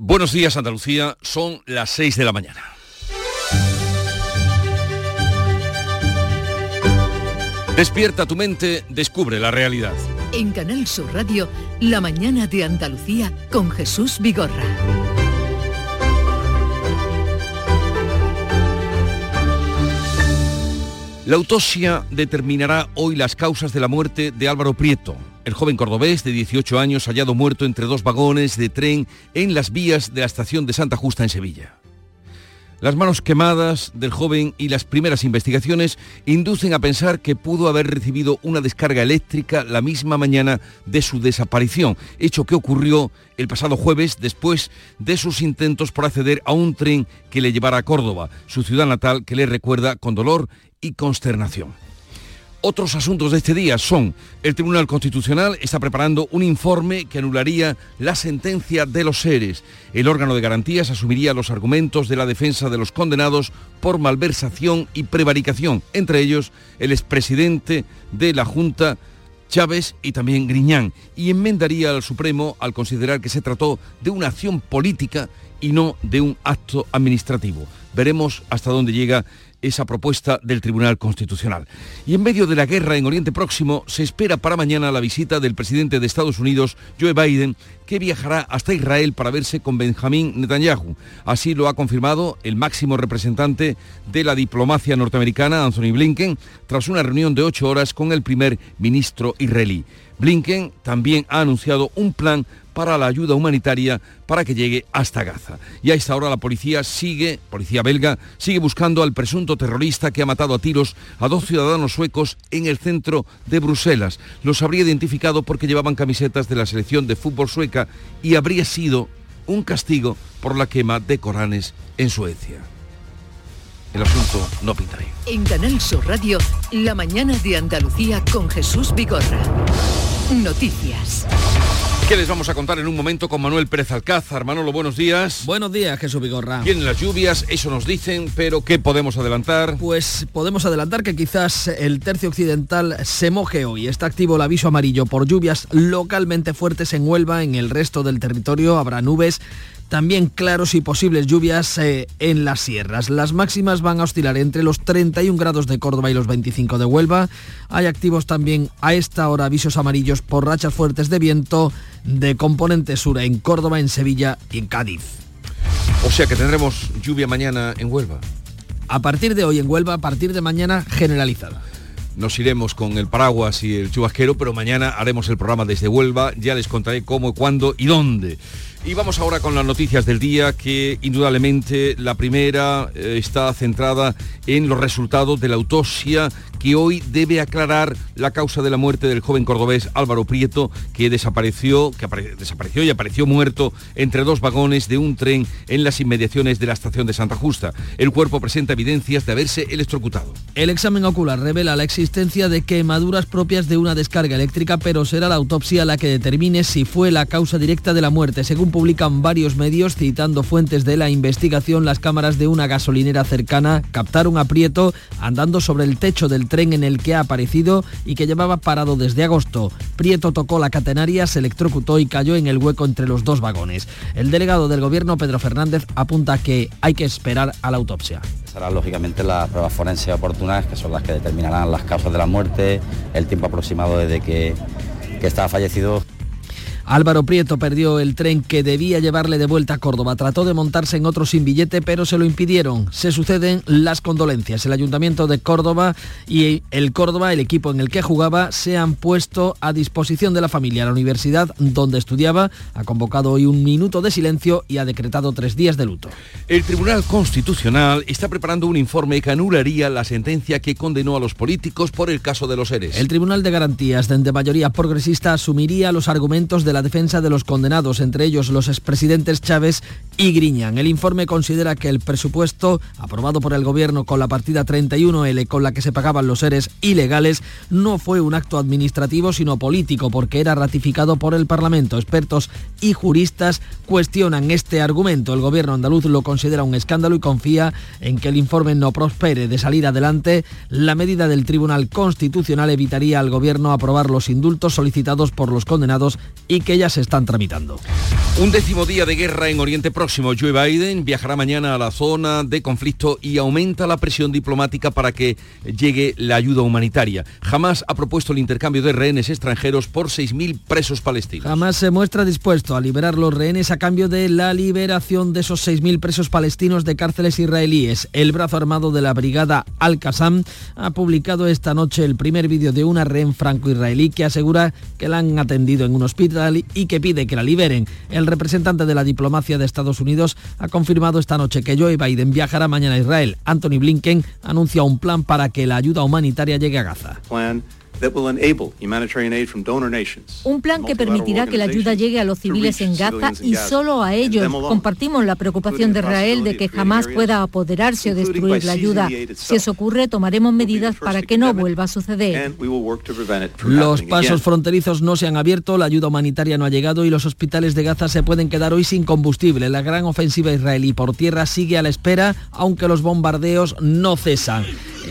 Buenos días Andalucía, son las 6 de la mañana. Despierta tu mente, descubre la realidad. En Canal Sur Radio, La mañana de Andalucía con Jesús Vigorra. La autopsia determinará hoy las causas de la muerte de Álvaro Prieto, el joven cordobés de 18 años hallado muerto entre dos vagones de tren en las vías de la estación de Santa Justa en Sevilla. Las manos quemadas del joven y las primeras investigaciones inducen a pensar que pudo haber recibido una descarga eléctrica la misma mañana de su desaparición, hecho que ocurrió el pasado jueves después de sus intentos por acceder a un tren que le llevara a Córdoba, su ciudad natal que le recuerda con dolor y consternación. Otros asuntos de este día son, el Tribunal Constitucional está preparando un informe que anularía la sentencia de los seres. El órgano de garantías asumiría los argumentos de la defensa de los condenados por malversación y prevaricación, entre ellos el expresidente de la Junta, Chávez y también Griñán, y enmendaría al Supremo al considerar que se trató de una acción política y no de un acto administrativo. Veremos hasta dónde llega esa propuesta del Tribunal Constitucional. Y en medio de la guerra en Oriente Próximo se espera para mañana la visita del presidente de Estados Unidos, Joe Biden, que viajará hasta Israel para verse con Benjamín Netanyahu. Así lo ha confirmado el máximo representante de la diplomacia norteamericana, Anthony Blinken, tras una reunión de ocho horas con el primer ministro israelí. Blinken también ha anunciado un plan para la ayuda humanitaria para que llegue hasta Gaza. Y a esta hora la policía sigue, policía belga, sigue buscando al presunto terrorista que ha matado a tiros a dos ciudadanos suecos en el centro de Bruselas. Los habría identificado porque llevaban camisetas de la selección de fútbol sueca y habría sido un castigo por la quema de Coranes en Suecia. El asunto no pinta bien. En Canal Sur Radio, La mañana de Andalucía con Jesús Vigorra. Noticias. ¿Qué les vamos a contar en un momento con Manuel Pérez Alcázar? Manolo, buenos días. Buenos días, Jesús Vigorra. Vienen las lluvias, eso nos dicen, pero ¿qué podemos adelantar? Pues podemos adelantar que quizás el tercio occidental se moje hoy. Está activo el aviso amarillo por lluvias localmente fuertes en Huelva. En el resto del territorio habrá nubes también claros y posibles lluvias eh, en las sierras. Las máximas van a oscilar entre los 31 grados de Córdoba y los 25 de Huelva. Hay activos también a esta hora avisos amarillos por rachas fuertes de viento de componente sur en Córdoba, en Sevilla y en Cádiz. O sea que tendremos lluvia mañana en Huelva. A partir de hoy en Huelva, a partir de mañana generalizada nos iremos con el paraguas y el chubasquero, pero mañana haremos el programa desde Huelva, ya les contaré cómo, cuándo y dónde. Y vamos ahora con las noticias del día, que indudablemente la primera eh, está centrada en los resultados de la autopsia que hoy debe aclarar la causa de la muerte del joven cordobés Álvaro Prieto, que desapareció, que desapareció y apareció muerto entre dos vagones de un tren en las inmediaciones de la estación de Santa Justa. El cuerpo presenta evidencias de haberse electrocutado. El examen ocular revela la existencia de quemaduras propias de una descarga eléctrica, pero será la autopsia la que determine si fue la causa directa de la muerte. Según publican varios medios, citando fuentes de la investigación, las cámaras de una gasolinera cercana captaron a Prieto andando sobre el techo del tren en el que ha aparecido y que llevaba parado desde agosto. Prieto tocó la catenaria, se electrocutó y cayó en el hueco entre los dos vagones. El delegado del gobierno, Pedro Fernández, apunta que hay que esperar a la autopsia. Serán lógicamente las pruebas forenses oportunas, que son las que determinarán las causas de la muerte, el tiempo aproximado desde que, que estaba fallecido. Álvaro Prieto perdió el tren que debía llevarle de vuelta a Córdoba. Trató de montarse en otro sin billete, pero se lo impidieron. Se suceden las condolencias. El Ayuntamiento de Córdoba y el Córdoba, el equipo en el que jugaba, se han puesto a disposición de la familia. La universidad donde estudiaba ha convocado hoy un minuto de silencio y ha decretado tres días de luto. El Tribunal Constitucional está preparando un informe que anularía la sentencia que condenó a los políticos por el caso de los seres. El Tribunal de Garantías, de mayoría progresista, asumiría los argumentos de la defensa de los condenados, entre ellos los expresidentes Chávez y Griñán. El informe considera que el presupuesto aprobado por el gobierno con la partida 31L con la que se pagaban los seres ilegales no fue un acto administrativo sino político porque era ratificado por el Parlamento. Expertos y juristas cuestionan este argumento. El gobierno andaluz lo considera un escándalo y confía en que el informe no prospere. De salir adelante, la medida del Tribunal Constitucional evitaría al gobierno aprobar los indultos solicitados por los condenados y que ya se están tramitando. Un décimo día de guerra en Oriente Próximo. Joe Biden viajará mañana a la zona de conflicto y aumenta la presión diplomática para que llegue la ayuda humanitaria. Jamás ha propuesto el intercambio de rehenes extranjeros por 6.000 presos palestinos. Jamás se muestra dispuesto a liberar los rehenes a cambio de la liberación de esos 6.000 presos palestinos de cárceles israelíes. El brazo armado de la brigada Al-Qassam ha publicado esta noche el primer vídeo de una rehén franco-israelí que asegura que la han atendido en un hospital y que pide que la liberen. El representante de la diplomacia de Estados Unidos ha confirmado esta noche que Joe Biden viajará mañana a Israel. Anthony Blinken anuncia un plan para que la ayuda humanitaria llegue a Gaza. Un plan que permitirá que la ayuda llegue a los civiles en Gaza y solo a ellos. Compartimos la preocupación de Israel de que jamás pueda apoderarse o destruir la ayuda. Si eso ocurre, tomaremos medidas para que no vuelva a suceder. Los pasos fronterizos no se han abierto, la ayuda humanitaria no ha llegado y los hospitales de Gaza se pueden quedar hoy sin combustible. La gran ofensiva israelí por tierra sigue a la espera, aunque los bombardeos no cesan.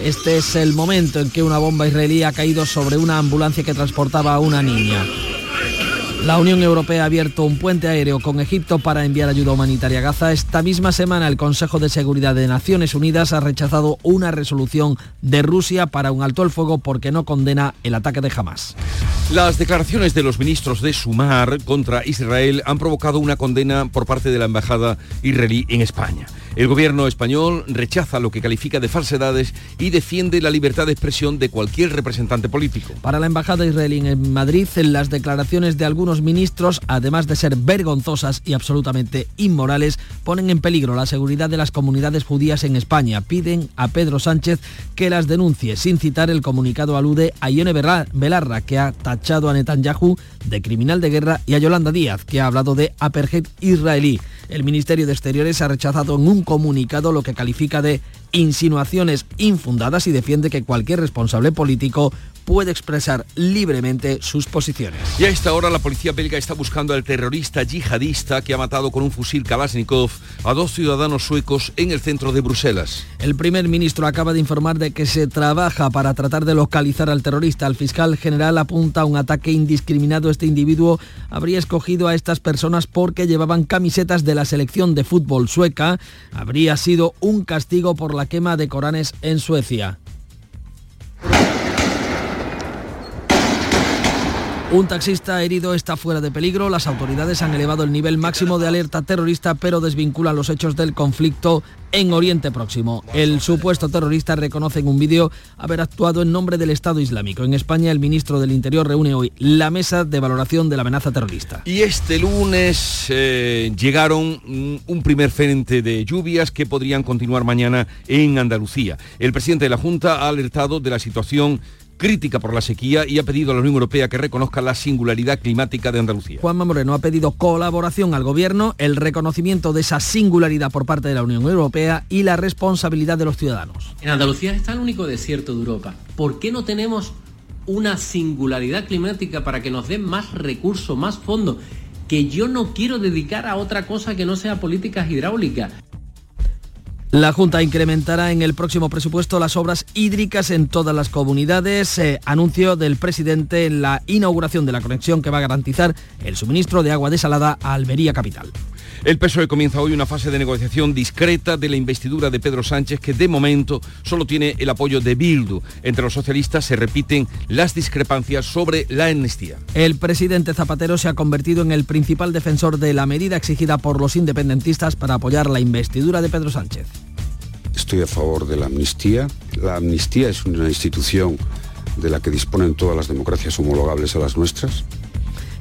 Este es el momento en que una bomba israelí ha caído sobre una ambulancia que transportaba a una niña. La Unión Europea ha abierto un puente aéreo con Egipto para enviar ayuda humanitaria a Gaza. Esta misma semana el Consejo de Seguridad de Naciones Unidas ha rechazado una resolución de Rusia para un alto el fuego porque no condena el ataque de Hamas. Las declaraciones de los ministros de Sumar contra Israel han provocado una condena por parte de la embajada israelí en España. El gobierno español rechaza lo que califica de falsedades y defiende la libertad de expresión de cualquier representante político. Para la embajada israelí en Madrid, las declaraciones de algunos ministros, además de ser vergonzosas y absolutamente inmorales, ponen en peligro la seguridad de las comunidades judías en España. Piden a Pedro Sánchez que las denuncie. Sin citar, el comunicado alude a Ione Belarra, que ha tachado a Netanyahu de criminal de guerra, y a Yolanda Díaz, que ha hablado de apartheid israelí. El Ministerio de Exteriores ha rechazado en un comunicado lo que califica de insinuaciones infundadas y defiende que cualquier responsable político puede expresar libremente sus posiciones. Y a esta hora la policía belga está buscando al terrorista yihadista que ha matado con un fusil Kalashnikov a dos ciudadanos suecos en el centro de Bruselas. El primer ministro acaba de informar de que se trabaja para tratar de localizar al terrorista. El fiscal general apunta a un ataque indiscriminado. Este individuo habría escogido a estas personas porque llevaban camisetas de la selección de fútbol sueca. Habría sido un castigo por la quema de Coranes en Suecia. Un taxista herido está fuera de peligro. Las autoridades han elevado el nivel máximo de alerta terrorista, pero desvinculan los hechos del conflicto en Oriente Próximo. El supuesto terrorista reconoce en un vídeo haber actuado en nombre del Estado Islámico. En España, el ministro del Interior reúne hoy la mesa de valoración de la amenaza terrorista. Y este lunes eh, llegaron un primer frente de lluvias que podrían continuar mañana en Andalucía. El presidente de la Junta ha alertado de la situación crítica por la sequía y ha pedido a la Unión Europea que reconozca la singularidad climática de Andalucía. Juanma Moreno ha pedido colaboración al Gobierno, el reconocimiento de esa singularidad por parte de la Unión Europea y la responsabilidad de los ciudadanos. En Andalucía está el único desierto de Europa. ¿Por qué no tenemos una singularidad climática para que nos den más recursos, más fondos? que yo no quiero dedicar a otra cosa que no sea políticas hidráulicas. La Junta incrementará en el próximo presupuesto las obras hídricas en todas las comunidades. Eh, anuncio del presidente en la inauguración de la conexión que va a garantizar el suministro de agua desalada a Almería Capital. El PSOE comienza hoy una fase de negociación discreta de la investidura de Pedro Sánchez que de momento solo tiene el apoyo de Bildu. Entre los socialistas se repiten las discrepancias sobre la amnistía. El presidente Zapatero se ha convertido en el principal defensor de la medida exigida por los independentistas para apoyar la investidura de Pedro Sánchez. Estoy a favor de la amnistía. La amnistía es una institución de la que disponen todas las democracias homologables a las nuestras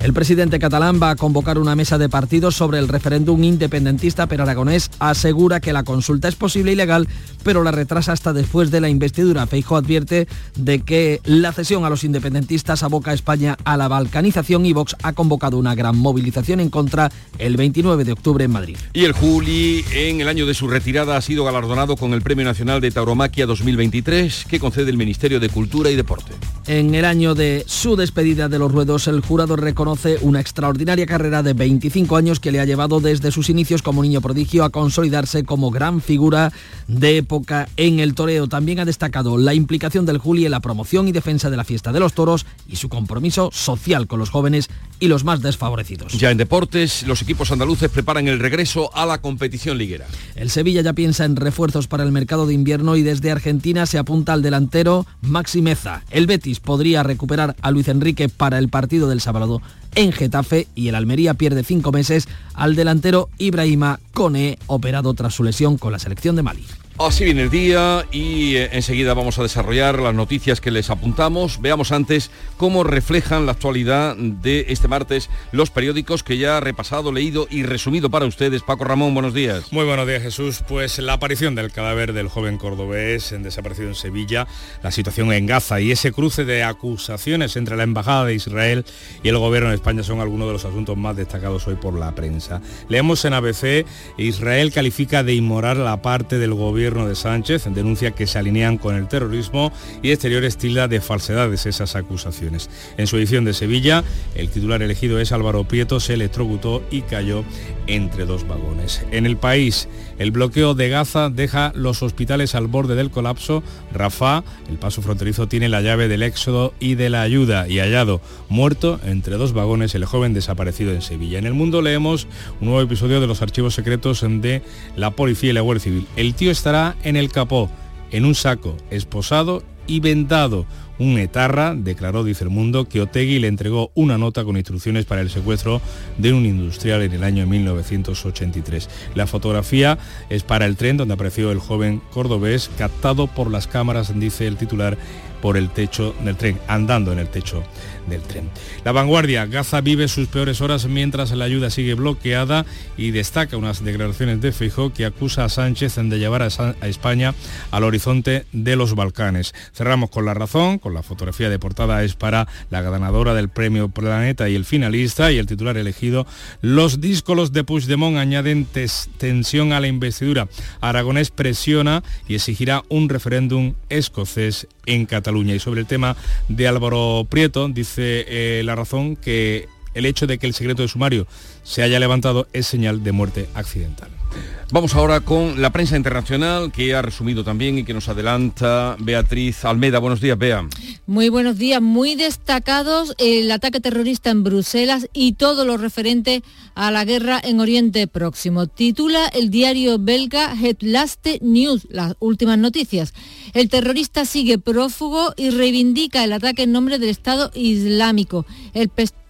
El presidente catalán va a convocar una mesa de partidos sobre el referéndum independentista, pero Aragonés asegura que la consulta es posible y legal, pero la retrasa hasta después de la investidura. Feijo advierte de que la cesión a los independentistas aboca a España a la balcanización y Vox ha convocado una gran movilización en contra el 29 de octubre en Madrid. Y el Juli, en el año de su retirada, ha sido galardonado con el Premio Nacional de Tauromaquia 2023 que concede el Ministerio de Cultura y Deporte. En el año de su despedida de los ruedos, el jurado reconoce una extraordinaria carrera de 25 años que le ha llevado desde sus inicios como niño prodigio a consolidarse como gran figura de época en el toreo. También ha destacado la implicación del Juli en la promoción y defensa de la fiesta de los toros y su compromiso social con los jóvenes y los más desfavorecidos. Ya en deportes, los equipos andaluces preparan el regreso a la competición liguera. El Sevilla ya piensa en refuerzos para el mercado de invierno y desde Argentina se apunta al delantero Maxi Meza. El Betis podría recuperar a Luis Enrique para el partido del sábado en Getafe y el Almería pierde cinco meses al delantero Ibrahima Kone, operado tras su lesión con la selección de Mali. Así viene el día y eh, enseguida vamos a desarrollar las noticias que les apuntamos. Veamos antes cómo reflejan la actualidad de este martes los periódicos que ya ha repasado, leído y resumido para ustedes. Paco Ramón, buenos días. Muy buenos días Jesús. Pues la aparición del cadáver del joven cordobés desaparecido en Sevilla, la situación en Gaza y ese cruce de acusaciones entre la Embajada de Israel y el gobierno de España son algunos de los asuntos más destacados hoy por la prensa. Leemos en ABC, Israel califica de inmoral la parte del gobierno de Sánchez denuncia que se alinean con el terrorismo y Exteriores tilda de falsedades esas acusaciones. En su edición de Sevilla, el titular elegido es Álvaro Prieto, se electrocutó y cayó entre dos vagones. En el país, el bloqueo de Gaza deja los hospitales al borde del colapso. Rafa, el paso fronterizo, tiene la llave del éxodo y de la ayuda y hallado muerto entre dos vagones el joven desaparecido en Sevilla. En el mundo leemos un nuevo episodio de los archivos secretos de la policía y la Guardia Civil. El tío estará en el capó, en un saco, esposado y vendado un etarra declaró, dice el mundo, que Otegui le entregó una nota con instrucciones para el secuestro de un industrial en el año 1983. La fotografía es para el tren donde apareció el joven cordobés, captado por las cámaras, dice el titular, por el techo del tren, andando en el techo del tren. La vanguardia, Gaza vive sus peores horas mientras la ayuda sigue bloqueada y destaca unas declaraciones de Feijóo que acusa a Sánchez de llevar a, España al horizonte de los Balcanes. Cerramos con la razón, con la fotografía de portada es para la ganadora del premio Planeta y el finalista y el titular elegido. Los díscolos de Puigdemont añaden tensión a la investidura. Aragonés presiona y exigirá un referéndum escocés en Cataluña. Y sobre el tema de Álvaro Prieto, dice eh, la razón que el hecho de que el secreto de sumario se haya levantado es señal de muerte accidental. Vamos ahora con la prensa internacional que ha resumido también y que nos adelanta Beatriz Almeda. Buenos días, Bea. Muy buenos días. Muy destacados el ataque terrorista en Bruselas y todo lo referente a la guerra en Oriente Próximo. Titula el diario belga Hetlaste News, las últimas noticias. El terrorista sigue prófugo y reivindica el ataque en nombre del Estado Islámico.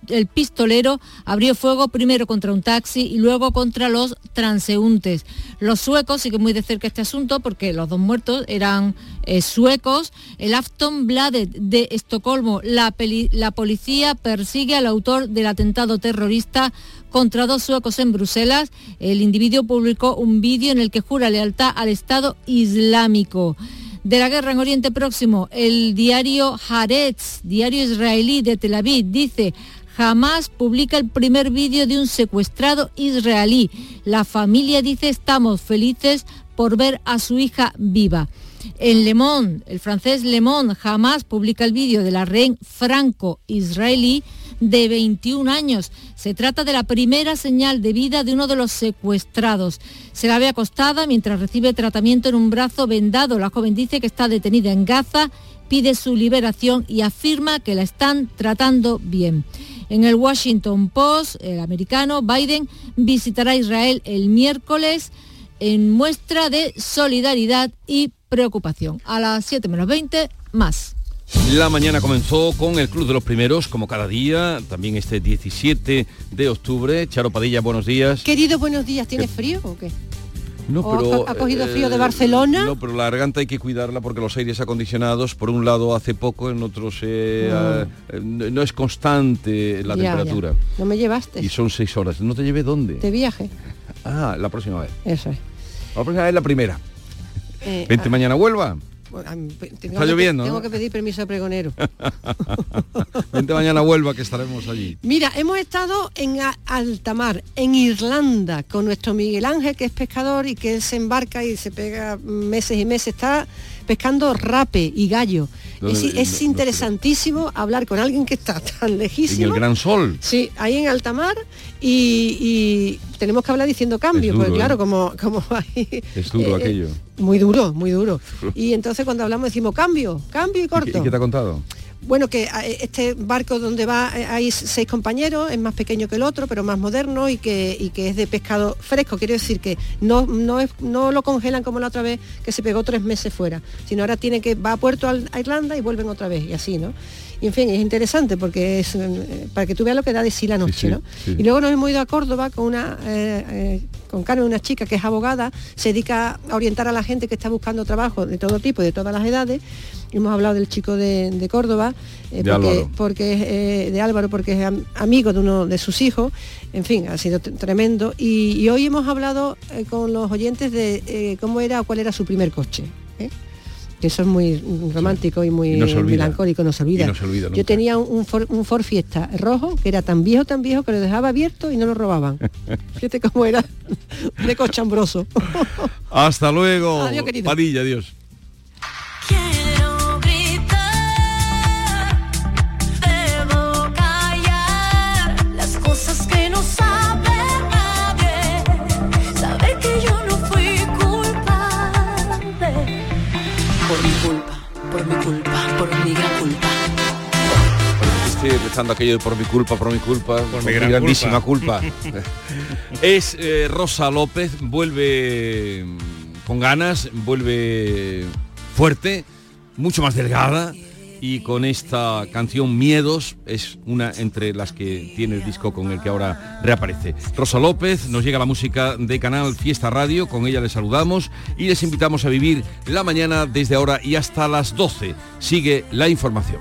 El pistolero abrió fuego primero contra un taxi y luego contra los transeúntes. Los suecos siguen muy de cerca este asunto porque los dos muertos eran eh, suecos. El Aftonbladet de Estocolmo, la, policía persigue al autor del atentado terrorista contra dos suecos en Bruselas. El individuo publicó un vídeo en el que jura lealtad al Estado Islámico de la guerra en Oriente Próximo, el diario Haaretz, diario israelí de Tel Aviv, dice jamás publica el primer vídeo de un secuestrado israelí. La familia dice estamos felices por ver a su hija viva. En Le el francés Le Monde jamás publica el vídeo de la rehén franco-israelí de 21 años. Se trata de la primera señal de vida de uno de los secuestrados. Se la ve acostada mientras recibe tratamiento en un brazo vendado. La joven dice que está detenida en Gaza, pide su liberación y afirma que la están tratando bien. En el Washington Post, el americano, Biden visitará Israel el miércoles en muestra de solidaridad y preocupación. A las 7 menos 20, más. La mañana comenzó con el Club de los Primeros, como cada día, también este 17 de octubre. Charo Padilla, buenos días. Querido, buenos días. ¿Tienes frío o qué? No, pero, ha, cogido frío de Barcelona. No, pero la garganta hay que cuidarla porque los aires acondicionados, por un lado hace poco, en otro se, mm. no es constante la temperatura. No me llevaste. Y son seis horas. ¿No te llevé dónde? De viaje. Ah, la próxima vez. Eso es. La próxima vez la primera. Eh, Vente ah. mañana Huelva. Está lloviendo. Tengo que pedir permiso al pregonero. Vente mañana vuelva que estaremos allí. Mira, hemos estado en Altamar, en Irlanda, con nuestro Miguel Ángel, que es pescador y que él se embarca y se pega meses y meses. Está pescando rape y gallo. Es, interesantísimo hablar con alguien que está tan lejísimo. En el gran sol. Sí, ahí en altamar y, tenemos que hablar diciendo cambio, porque claro, ¿eh? como, como hay... Es duro eh, aquello. Muy duro, muy duro. Y entonces cuando hablamos decimos cambio, cambio y corto. ¿Y qué te ha contado? Bueno, que eh, este barco donde va eh, hay seis compañeros, es más pequeño que el otro, pero más moderno y que, que es de pescado fresco. Quiero decir que no, no, es, no lo congelan como la otra vez que se pegó tres meses fuera, sino ahora tiene que va a puerto a Irlanda y vuelven otra vez y así, ¿no? Y en fin, es interesante porque es eh, para que tú veas lo que da de sí la noche, ¿no? Y luego nos hemos ido a Córdoba con una con Carmen, una chica que es abogada, se dedica a orientar a la gente que está buscando trabajo de todo tipo y de todas las edades hemos hablado del chico de, Córdoba, eh, porque, porque, es eh, de Álvaro, porque es amigo de uno de sus hijos, en fin, ha sido tremendo. Y, hoy hemos hablado eh, con los oyentes de cómo era o cuál era su primer coche. Que eso es muy romántico y muy melancólico, no se olvida. Yo tenía un, Ford, Fiesta rojo que era tan viejo, tan viejo que lo dejaba abierto y no lo robaban. Fíjate cómo era de cochambroso. Hasta luego. Adiós, Padilla, adiós. Aquello de por mi culpa, por mi culpa, por, mi, grandísima culpa. es eh, Rosa López, vuelve con ganas, vuelve fuerte, mucho más delgada y con esta canción Miedos es una entre las que tiene el disco con el que ahora reaparece. Rosa López, nos llega la música de Canal Fiesta Radio, con ella les saludamos y les invitamos a vivir la mañana desde ahora y hasta las 12. Sigue la información.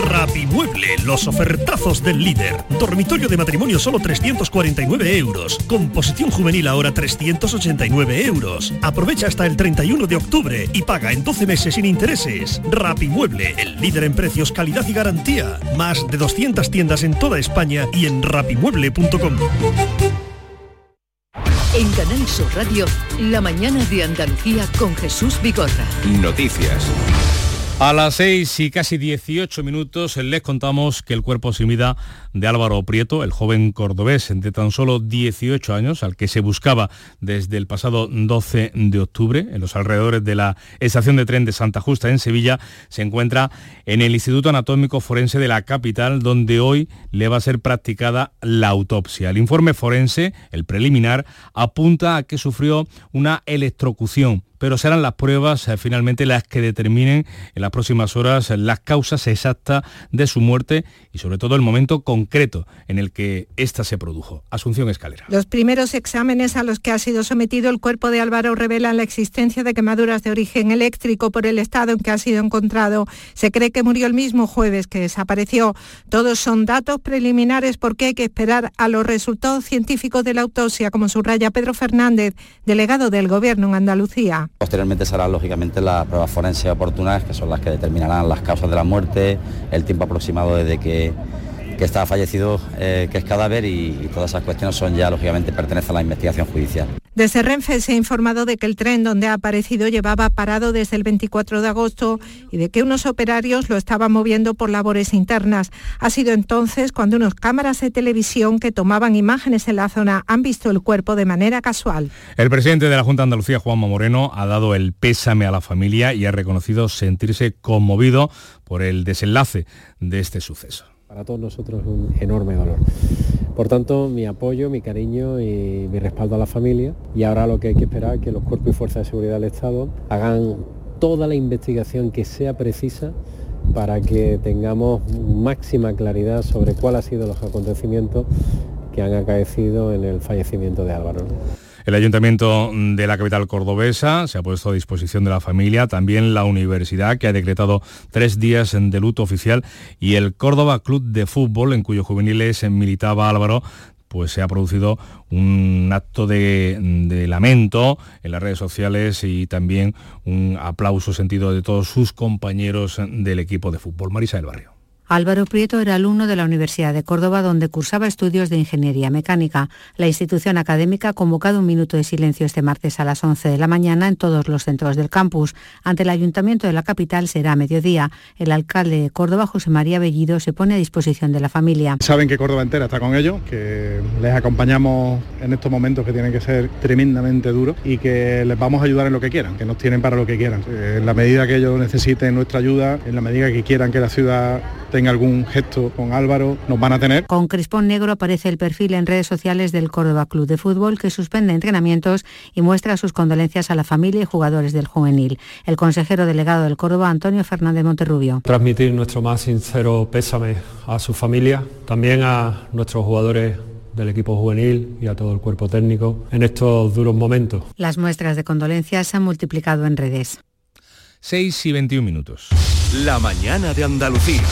Rapimueble, los ofertazos del líder. Dormitorio de matrimonio solo 349 euros. Composición juvenil ahora 389 euros. Aprovecha hasta el 31 de octubre y paga en 12 meses sin intereses. Rapimueble, el líder en precios, calidad y garantía. Más de 200 tiendas en toda España y en rapimueble.com. En Canal Sur Radio, la mañana de Andalucía con Jesús Bigorra. Noticias. A las 6 y casi 18 minutos les contamos que el cuerpo sin vida de Álvaro Prieto, el joven cordobés de tan solo 18 años, al que se buscaba desde el pasado 12 de octubre en los alrededores de la estación de tren de Santa Justa en Sevilla, se encuentra en el Instituto Anatómico Forense de la capital, donde hoy le va a ser practicada la autopsia. El informe forense, el preliminar, apunta a que sufrió una electrocución pero serán las pruebas eh, finalmente las que determinen en las próximas horas las causas exactas de su muerte y sobre todo el momento concreto en el que ésta se produjo. Asunción Escalera. Los primeros exámenes a los que ha sido sometido el cuerpo de Álvaro revelan la existencia de quemaduras de origen eléctrico por el estado en que ha sido encontrado. Se cree que murió el mismo jueves que desapareció. Todos son datos preliminares porque hay que esperar a los resultados científicos de la autopsia, como subraya Pedro Fernández, delegado del Gobierno en Andalucía. Posteriormente serán lógicamente las pruebas forenses oportunas, que son las que determinarán las causas de la muerte, el tiempo aproximado desde que, que está fallecido, eh, que es cadáver y, y todas esas cuestiones son ya, lógicamente, pertenecen a la investigación judicial. Desde Renfe se ha informado de que el tren donde ha aparecido llevaba parado desde el 24 de agosto y de que unos operarios lo estaban moviendo por labores internas. Ha sido entonces cuando unas cámaras de televisión que tomaban imágenes en la zona han visto el cuerpo de manera casual. El presidente de la Junta de Andalucía, Juanma Moreno, ha dado el pésame a la familia y ha reconocido sentirse conmovido por el desenlace de este suceso. Para todos nosotros un enorme dolor. Por tanto, mi apoyo, mi cariño y mi respaldo a la familia. Y ahora lo que hay que esperar es que los cuerpos y fuerzas de seguridad del Estado hagan toda la investigación que sea precisa para que tengamos máxima claridad sobre cuáles han sido los acontecimientos que han acaecido en el fallecimiento de Álvaro. El Ayuntamiento de la capital cordobesa se ha puesto a disposición de la familia, también la universidad que ha decretado tres días de luto oficial y el Córdoba Club de Fútbol, en cuyos juveniles militaba Álvaro, pues se ha producido un acto de, de, lamento en las redes sociales y también un aplauso sentido de todos sus compañeros del equipo de fútbol. Marisa del Barrio. Álvaro Prieto era alumno de la Universidad de Córdoba donde cursaba estudios de Ingeniería Mecánica. La institución académica ha convocado un minuto de silencio este martes a las 11 de la mañana en todos los centros del campus. Ante el Ayuntamiento de la capital será a mediodía. El alcalde de Córdoba, José María Bellido, se pone a disposición de la familia. Saben que Córdoba entera está con ellos, que les acompañamos en estos momentos que tienen que ser tremendamente duros y que les vamos a ayudar en lo que quieran, que nos tienen para lo que quieran. En la medida que ellos necesiten nuestra ayuda, en la medida que quieran que la ciudad tenga algún gesto con Álvaro, nos van a tener. Con Crispón Negro aparece el perfil en redes sociales del Córdoba Club de Fútbol que suspende entrenamientos y muestra sus condolencias a la familia y jugadores del juvenil. El consejero delegado del Córdoba, Antonio Fernández Monterrubio. Transmitir nuestro más sincero pésame a su familia, también a nuestros jugadores del equipo juvenil y a todo el cuerpo técnico en estos duros momentos. Las muestras de condolencias se han multiplicado en redes. 6 y 21 minutos. La mañana de Andalucía.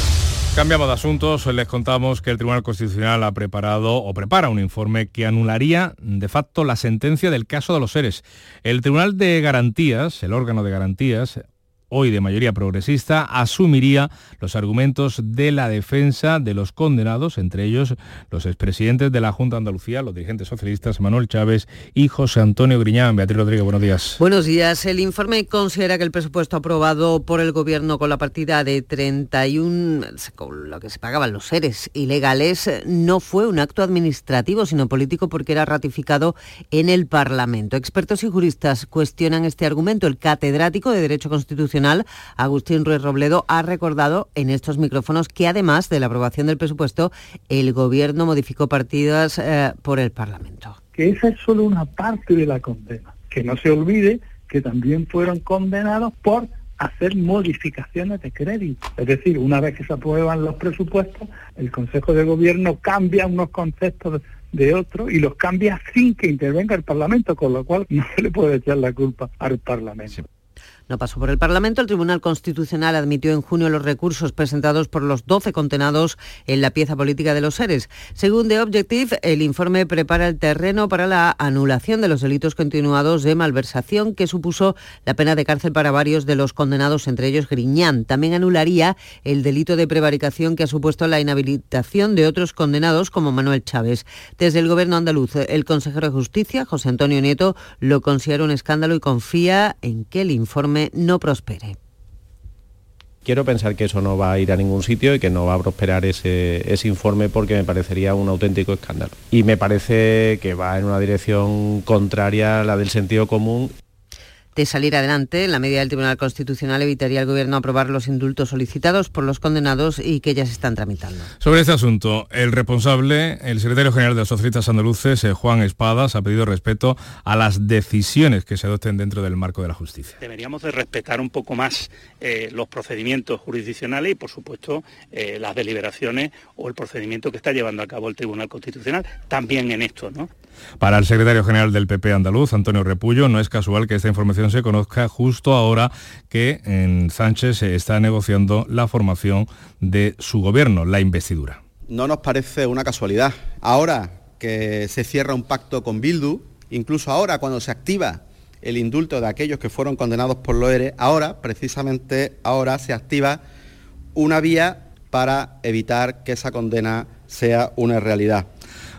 Cambiamos de asuntos, les contamos que el Tribunal Constitucional ha preparado o prepara un informe que anularía de facto la sentencia del caso de los seres. El Tribunal de Garantías, el órgano de garantías, hoy de mayoría progresista, asumiría los argumentos de la defensa de los condenados, entre ellos los expresidentes de la Junta de Andalucía, los dirigentes socialistas Manuel Chávez y José Antonio Griñán. Beatriz Rodríguez, buenos días. Buenos días. El informe considera que el presupuesto aprobado por el Gobierno con la partida de 31, con lo que se pagaban los seres ilegales, no fue un acto administrativo, sino político porque era ratificado en el Parlamento. Expertos y juristas cuestionan este argumento. El catedrático de Derecho Constitucional Agustín Ruiz Robledo, ha recordado en estos micrófonos que además de la aprobación del presupuesto, el Gobierno modificó partidas eh, por el Parlamento. Que esa es solo una parte de la condena. Que no se olvide que también fueron condenados por hacer modificaciones de crédito. Es decir, una vez que se aprueban los presupuestos, el Consejo de Gobierno cambia unos conceptos de otro y los cambia sin que intervenga el Parlamento, con lo cual no se le puede echar la culpa al Parlamento. No pasó por el Parlamento. El Tribunal Constitucional admitió en junio los recursos presentados por los 12 condenados en la pieza política de los seres. Según The Objective, el informe prepara el terreno para la anulación de los delitos continuados de malversación que supuso la pena de cárcel para varios de los condenados, entre ellos Griñán. También anularía el delito de prevaricación que ha supuesto la inhabilitación de otros condenados como Manuel Chávez. Desde el Gobierno andaluz, el consejero de Justicia, José Antonio Nieto, lo considera un escándalo y confía en que el informe no prospere. Quiero pensar que eso no va a ir a ningún sitio y que no va a prosperar ese, informe porque me parecería un auténtico escándalo. Y me parece que va en una dirección contraria a la del sentido común de salir adelante, la medida del Tribunal Constitucional evitaría al Gobierno aprobar los indultos solicitados por los condenados y que ya se están tramitando. Sobre este asunto, el responsable, el secretario general de los socialistas andaluces, eh, Juan Espadas, ha pedido respeto a las decisiones que se adopten dentro del marco de la justicia. Deberíamos de respetar un poco más eh, los procedimientos jurisdiccionales y, por supuesto, eh, las deliberaciones o el procedimiento que está llevando a cabo el Tribunal Constitucional, también en esto, ¿no? Para el secretario general del PP andaluz, Antonio Repullo, no es casual que esta información se conozca justo ahora que en Sánchez se está negociando la formación de su gobierno, la investidura. No nos parece una casualidad. Ahora que se cierra un pacto con Bildu, incluso ahora cuando se activa el indulto de aquellos que fueron condenados por lo ERE, ahora, precisamente ahora, se activa una vía para evitar que esa condena sea una realidad.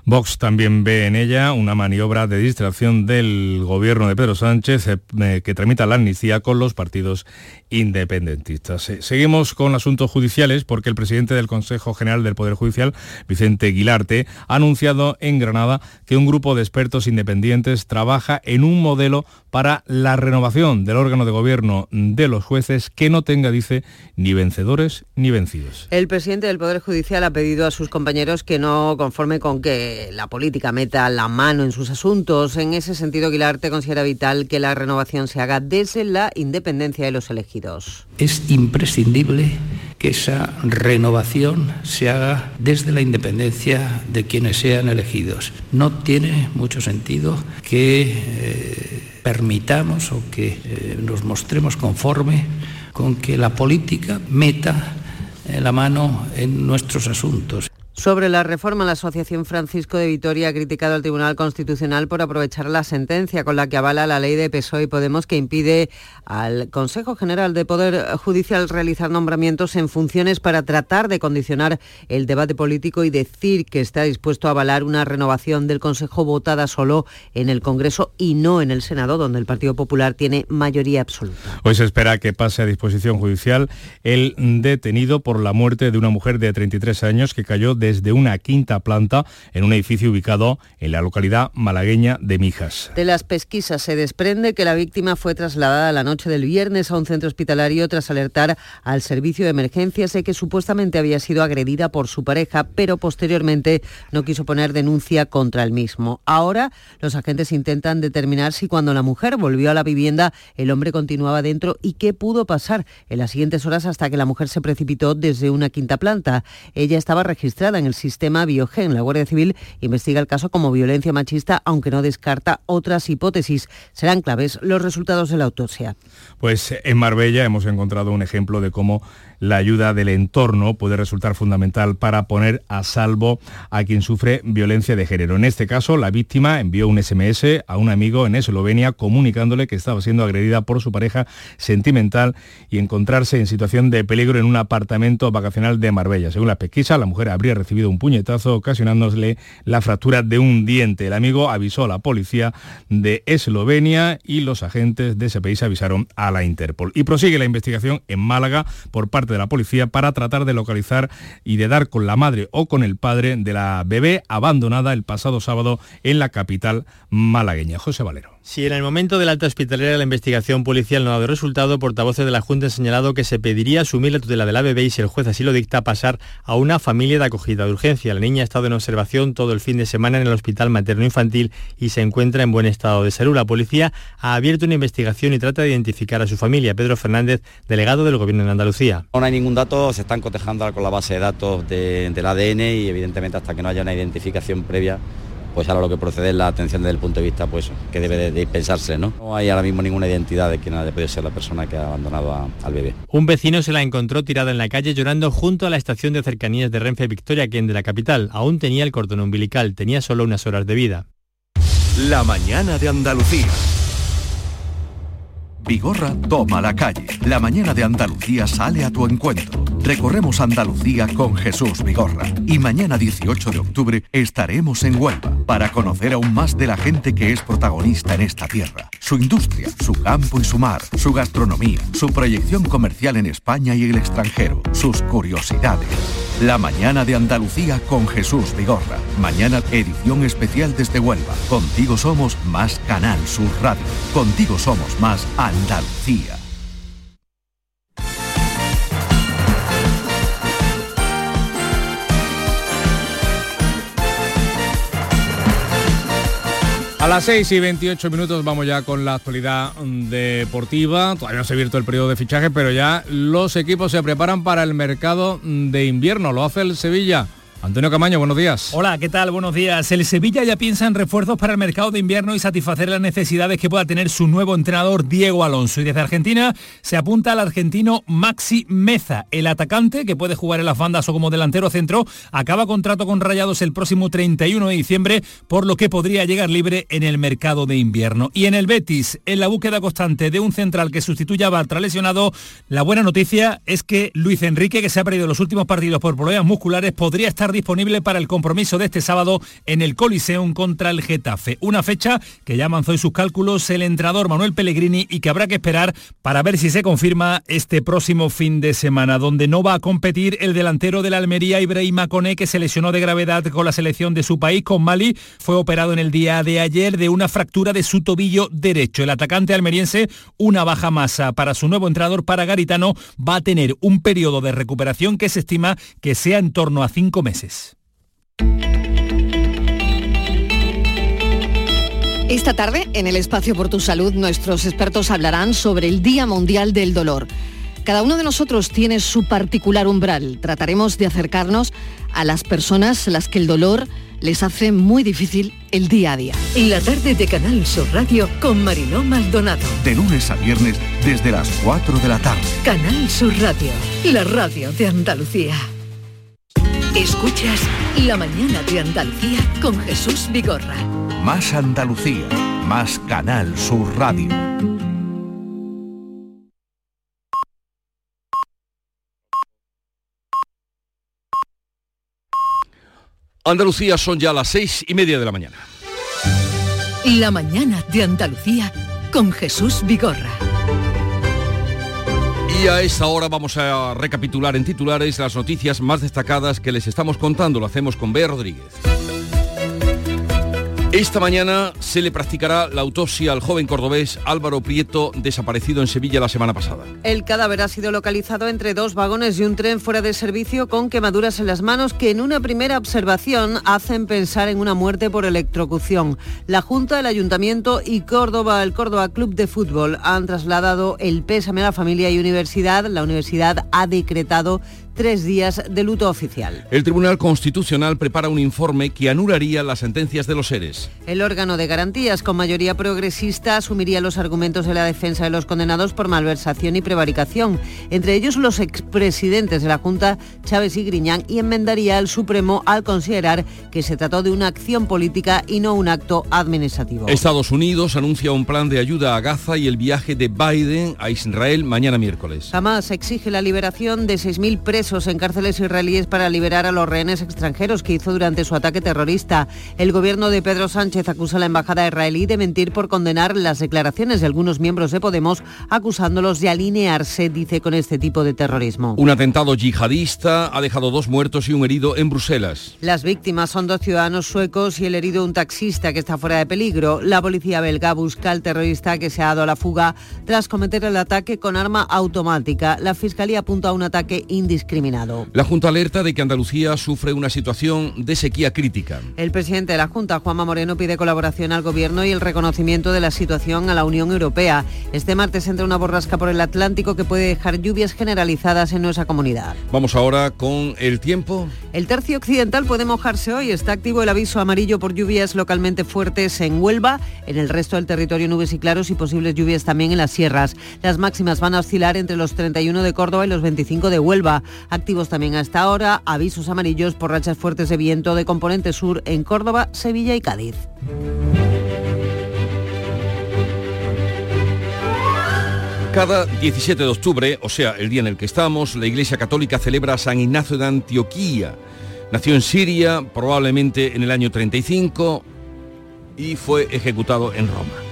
Vox también ve en ella una maniobra de distracción del gobierno de Pedro Sánchez eh, que tramita la amnistía con los partidos independentistas. Seguimos con asuntos judiciales porque el presidente del Consejo General del Poder Judicial, Vicente Guilarte, ha anunciado en Granada que un grupo de expertos independientes trabaja en un modelo para la renovación del órgano de gobierno de los jueces que no tenga, dice, ni vencedores ni vencidos. El presidente del Poder Judicial ha pedido a sus compañeros que no conforme con que la política meta la mano en sus asuntos. En ese sentido, Guilarte considera vital que la renovación se haga desde la independencia de los elegidos. Es imprescindible que esa renovación se haga desde la independencia de quienes sean elegidos. No tiene mucho sentido que eh, permitamos o que eh, nos mostremos conforme con que la política meta eh, la mano en nuestros asuntos. Sobre la reforma, la Asociación Francisco de Vitoria ha criticado al Tribunal Constitucional por aprovechar la sentencia con la que avala la ley de PSOE y Podemos que impide al Consejo General de Poder Judicial realizar nombramientos en funciones para tratar de condicionar el debate político y decir que está dispuesto a avalar una renovación del Consejo votada solo en el Congreso y no en el Senado, donde el Partido Popular tiene mayoría absoluta. Hoy se espera que pase a disposición judicial el detenido por la muerte de una mujer de 33 años que cayó de desde una quinta planta en un edificio ubicado en la localidad malagueña de Mijas. De las pesquisas se desprende que la víctima fue trasladada la noche del viernes a un centro hospitalario tras alertar al servicio de emergencias de que supuestamente había sido agredida por su pareja, pero posteriormente no quiso poner denuncia contra el mismo. Ahora los agentes intentan determinar si cuando la mujer volvió a la vivienda el hombre continuaba dentro y qué pudo pasar en las siguientes horas hasta que la mujer se precipitó desde una quinta planta. Ella estaba registrada en el sistema Biogen. La Guardia Civil investiga el caso como violencia machista, aunque no descarta otras hipótesis. Serán claves los resultados de la autopsia. Pues en Marbella hemos encontrado un ejemplo de cómo la ayuda del entorno puede resultar fundamental para poner a salvo a quien sufre violencia de género. En este caso, la víctima envió un SMS a un amigo en Eslovenia comunicándole que estaba siendo agredida por su pareja sentimental y encontrarse en situación de peligro en un apartamento vacacional de Marbella. Según la pesquisa, la mujer habría recibido un puñetazo ocasionándole la fractura de un diente. El amigo avisó a la policía de Eslovenia y los agentes de ese país avisaron a la Interpol. Y prosigue la investigación en Málaga por parte de la policía para tratar de localizar y de dar con la madre o con el padre de la bebé abandonada el pasado sábado en la capital malagueña. José Valero. Si en el momento de la alta hospitalera la investigación policial no ha dado resultado, portavoces de la Junta han señalado que se pediría asumir la tutela de la bebé y si el juez así lo dicta pasar a una familia de acogida de urgencia. La niña ha estado en observación todo el fin de semana en el hospital materno-infantil y se encuentra en buen estado de salud. La policía ha abierto una investigación y trata de identificar a su familia. Pedro Fernández, delegado del Gobierno de Andalucía. No hay ningún dato, se están cotejando con la base de datos del ADN y evidentemente hasta que no haya una identificación previa pues ahora lo que procede es la atención desde el punto de vista pues que debe de, dispensarse, ¿no? No hay ahora mismo ninguna identidad de quién haya podido ser la persona que ha abandonado al bebé. Un vecino se la encontró tirada en la calle llorando junto a la estación de cercanías de Renfe Victoria, quien de la capital aún tenía el cordón umbilical, tenía solo unas horas de vida. La mañana de Andalucía. Vigorra toma la calle. La mañana de Andalucía sale a tu encuentro. Recorremos Andalucía con Jesús Vigorra. Y mañana 18 de octubre estaremos en Huelva para conocer aún más de la gente que es protagonista en esta tierra. Su industria, su campo y su mar, su gastronomía, su proyección comercial en España y el extranjero, sus curiosidades. La mañana de Andalucía con Jesús Vigorra. Mañana edición especial desde Huelva. Contigo somos más Canal Sur Radio. Contigo somos más Andalucía. A las 6 y 28 minutos vamos ya con la actualidad deportiva. Todavía no se ha abierto el periodo de fichaje, pero ya los equipos se preparan para el mercado de invierno. Lo hace el Sevilla Antonio Camaño, buenos días. Hola, ¿qué tal? Buenos días. El Sevilla ya piensa en refuerzos para el mercado de invierno y satisfacer las necesidades que pueda tener su nuevo entrenador Diego Alonso. Y desde Argentina se apunta al argentino Maxi Meza, el atacante que puede jugar en las bandas o como delantero centro, acaba contrato con Rayados el próximo 31 de diciembre, por lo que podría llegar libre en el mercado de invierno. Y en el Betis, en la búsqueda constante de un central que sustituya a Bartra lesionado, la buena noticia es que Luis Enrique, que se ha perdido los últimos partidos por problemas musculares, podría estar disponible para el compromiso de este sábado en el Coliseum contra el Getafe. Una fecha que ya avanzó en sus cálculos el entrenador Manuel Pellegrini y que habrá que esperar para ver si se confirma este próximo fin de semana, donde no va a competir el delantero de la Almería Ibrahima Kone, que se lesionó de gravedad con la selección de su país, con Mali. Fue operado en el día de ayer de una fractura de su tobillo derecho. El atacante almeriense, una baja masa para su nuevo entrenador, para Garitano, va a tener un periodo de recuperación que se estima que sea en torno a cinco meses. Esta tarde, en el espacio por tu salud, nuestros expertos hablarán sobre el Día Mundial del Dolor. Cada uno de nosotros tiene su particular umbral. Trataremos de acercarnos a las personas a las que el dolor les hace muy difícil el día a día. La tarde de Canal Sur Radio con Mariló Maldonado. De lunes a viernes desde las 4 de la tarde. Canal Sur Radio, la radio de Andalucía. Escuchas La mañana de Andalucía con Jesús Vigorra. Más Andalucía, más Canal Sur Radio. Andalucía son ya las seis y media de la mañana. La mañana de Andalucía con Jesús Vigorra. Y a esta hora vamos a recapitular en titulares las noticias más destacadas que les estamos contando. Lo hacemos con Bea Rodríguez. Esta mañana se le practicará la autopsia al joven cordobés Álvaro Prieto, desaparecido en Sevilla la semana pasada. El cadáver ha sido localizado entre dos vagones y un tren fuera de servicio con quemaduras en las manos que en una primera observación hacen pensar en una muerte por electrocución. La Junta, el Ayuntamiento y Córdoba, el Córdoba Club de Fútbol han trasladado el pésame a la familia y universidad. La universidad ha decretado tres días de luto oficial. El Tribunal Constitucional prepara un informe que anularía las sentencias de los seres. El órgano de garantías con mayoría progresista asumiría los argumentos de la defensa de los condenados por malversación y prevaricación, entre ellos los expresidentes de la Junta, Chávez y Griñán, y enmendaría al Supremo al considerar que se trató de una acción política y no un acto administrativo. Estados Unidos anuncia un plan de ayuda a Gaza y el viaje de Biden a Israel mañana miércoles. Jamás exige la liberación de 6.000 presos en cárceles israelíes para liberar a los rehenes extranjeros que hizo durante su ataque terrorista. El gobierno de Pedro Sánchez acusa a la embajada israelí de mentir por condenar las declaraciones de algunos miembros de Podemos, acusándolos de alinearse, dice, con este tipo de terrorismo. Un atentado yihadista ha dejado dos muertos y un herido en Bruselas. Las víctimas son dos ciudadanos suecos y el herido un taxista que está fuera de peligro. La policía belga busca al terrorista que se ha dado a la fuga tras cometer el ataque con arma automática. La fiscalía apunta a un ataque indiscriminado. La Junta alerta de que Andalucía sufre una situación de sequía crítica. El presidente de la Junta, Juanma Moreno, pide colaboración al Gobierno y el reconocimiento de la situación a la Unión Europea. Este martes entra una borrasca por el Atlántico que puede dejar lluvias generalizadas en nuestra comunidad. Vamos ahora con el tiempo. El tercio occidental puede mojarse hoy. Está activo el aviso amarillo por lluvias localmente fuertes en Huelva. En el resto del territorio nubes y claros y posibles lluvias también en las sierras. Las máximas van a oscilar entre los 31 de Córdoba y los 25 de Huelva. Activos también a esta hora avisos amarillos por rachas fuertes de viento de componente sur en Córdoba, Sevilla y Cádiz. Cada 17 de octubre, o sea, el día en el que estamos, la Iglesia Católica celebra a San Ignacio de Antioquía. Nació en Siria, probablemente en el año 35, y fue ejecutado en Roma.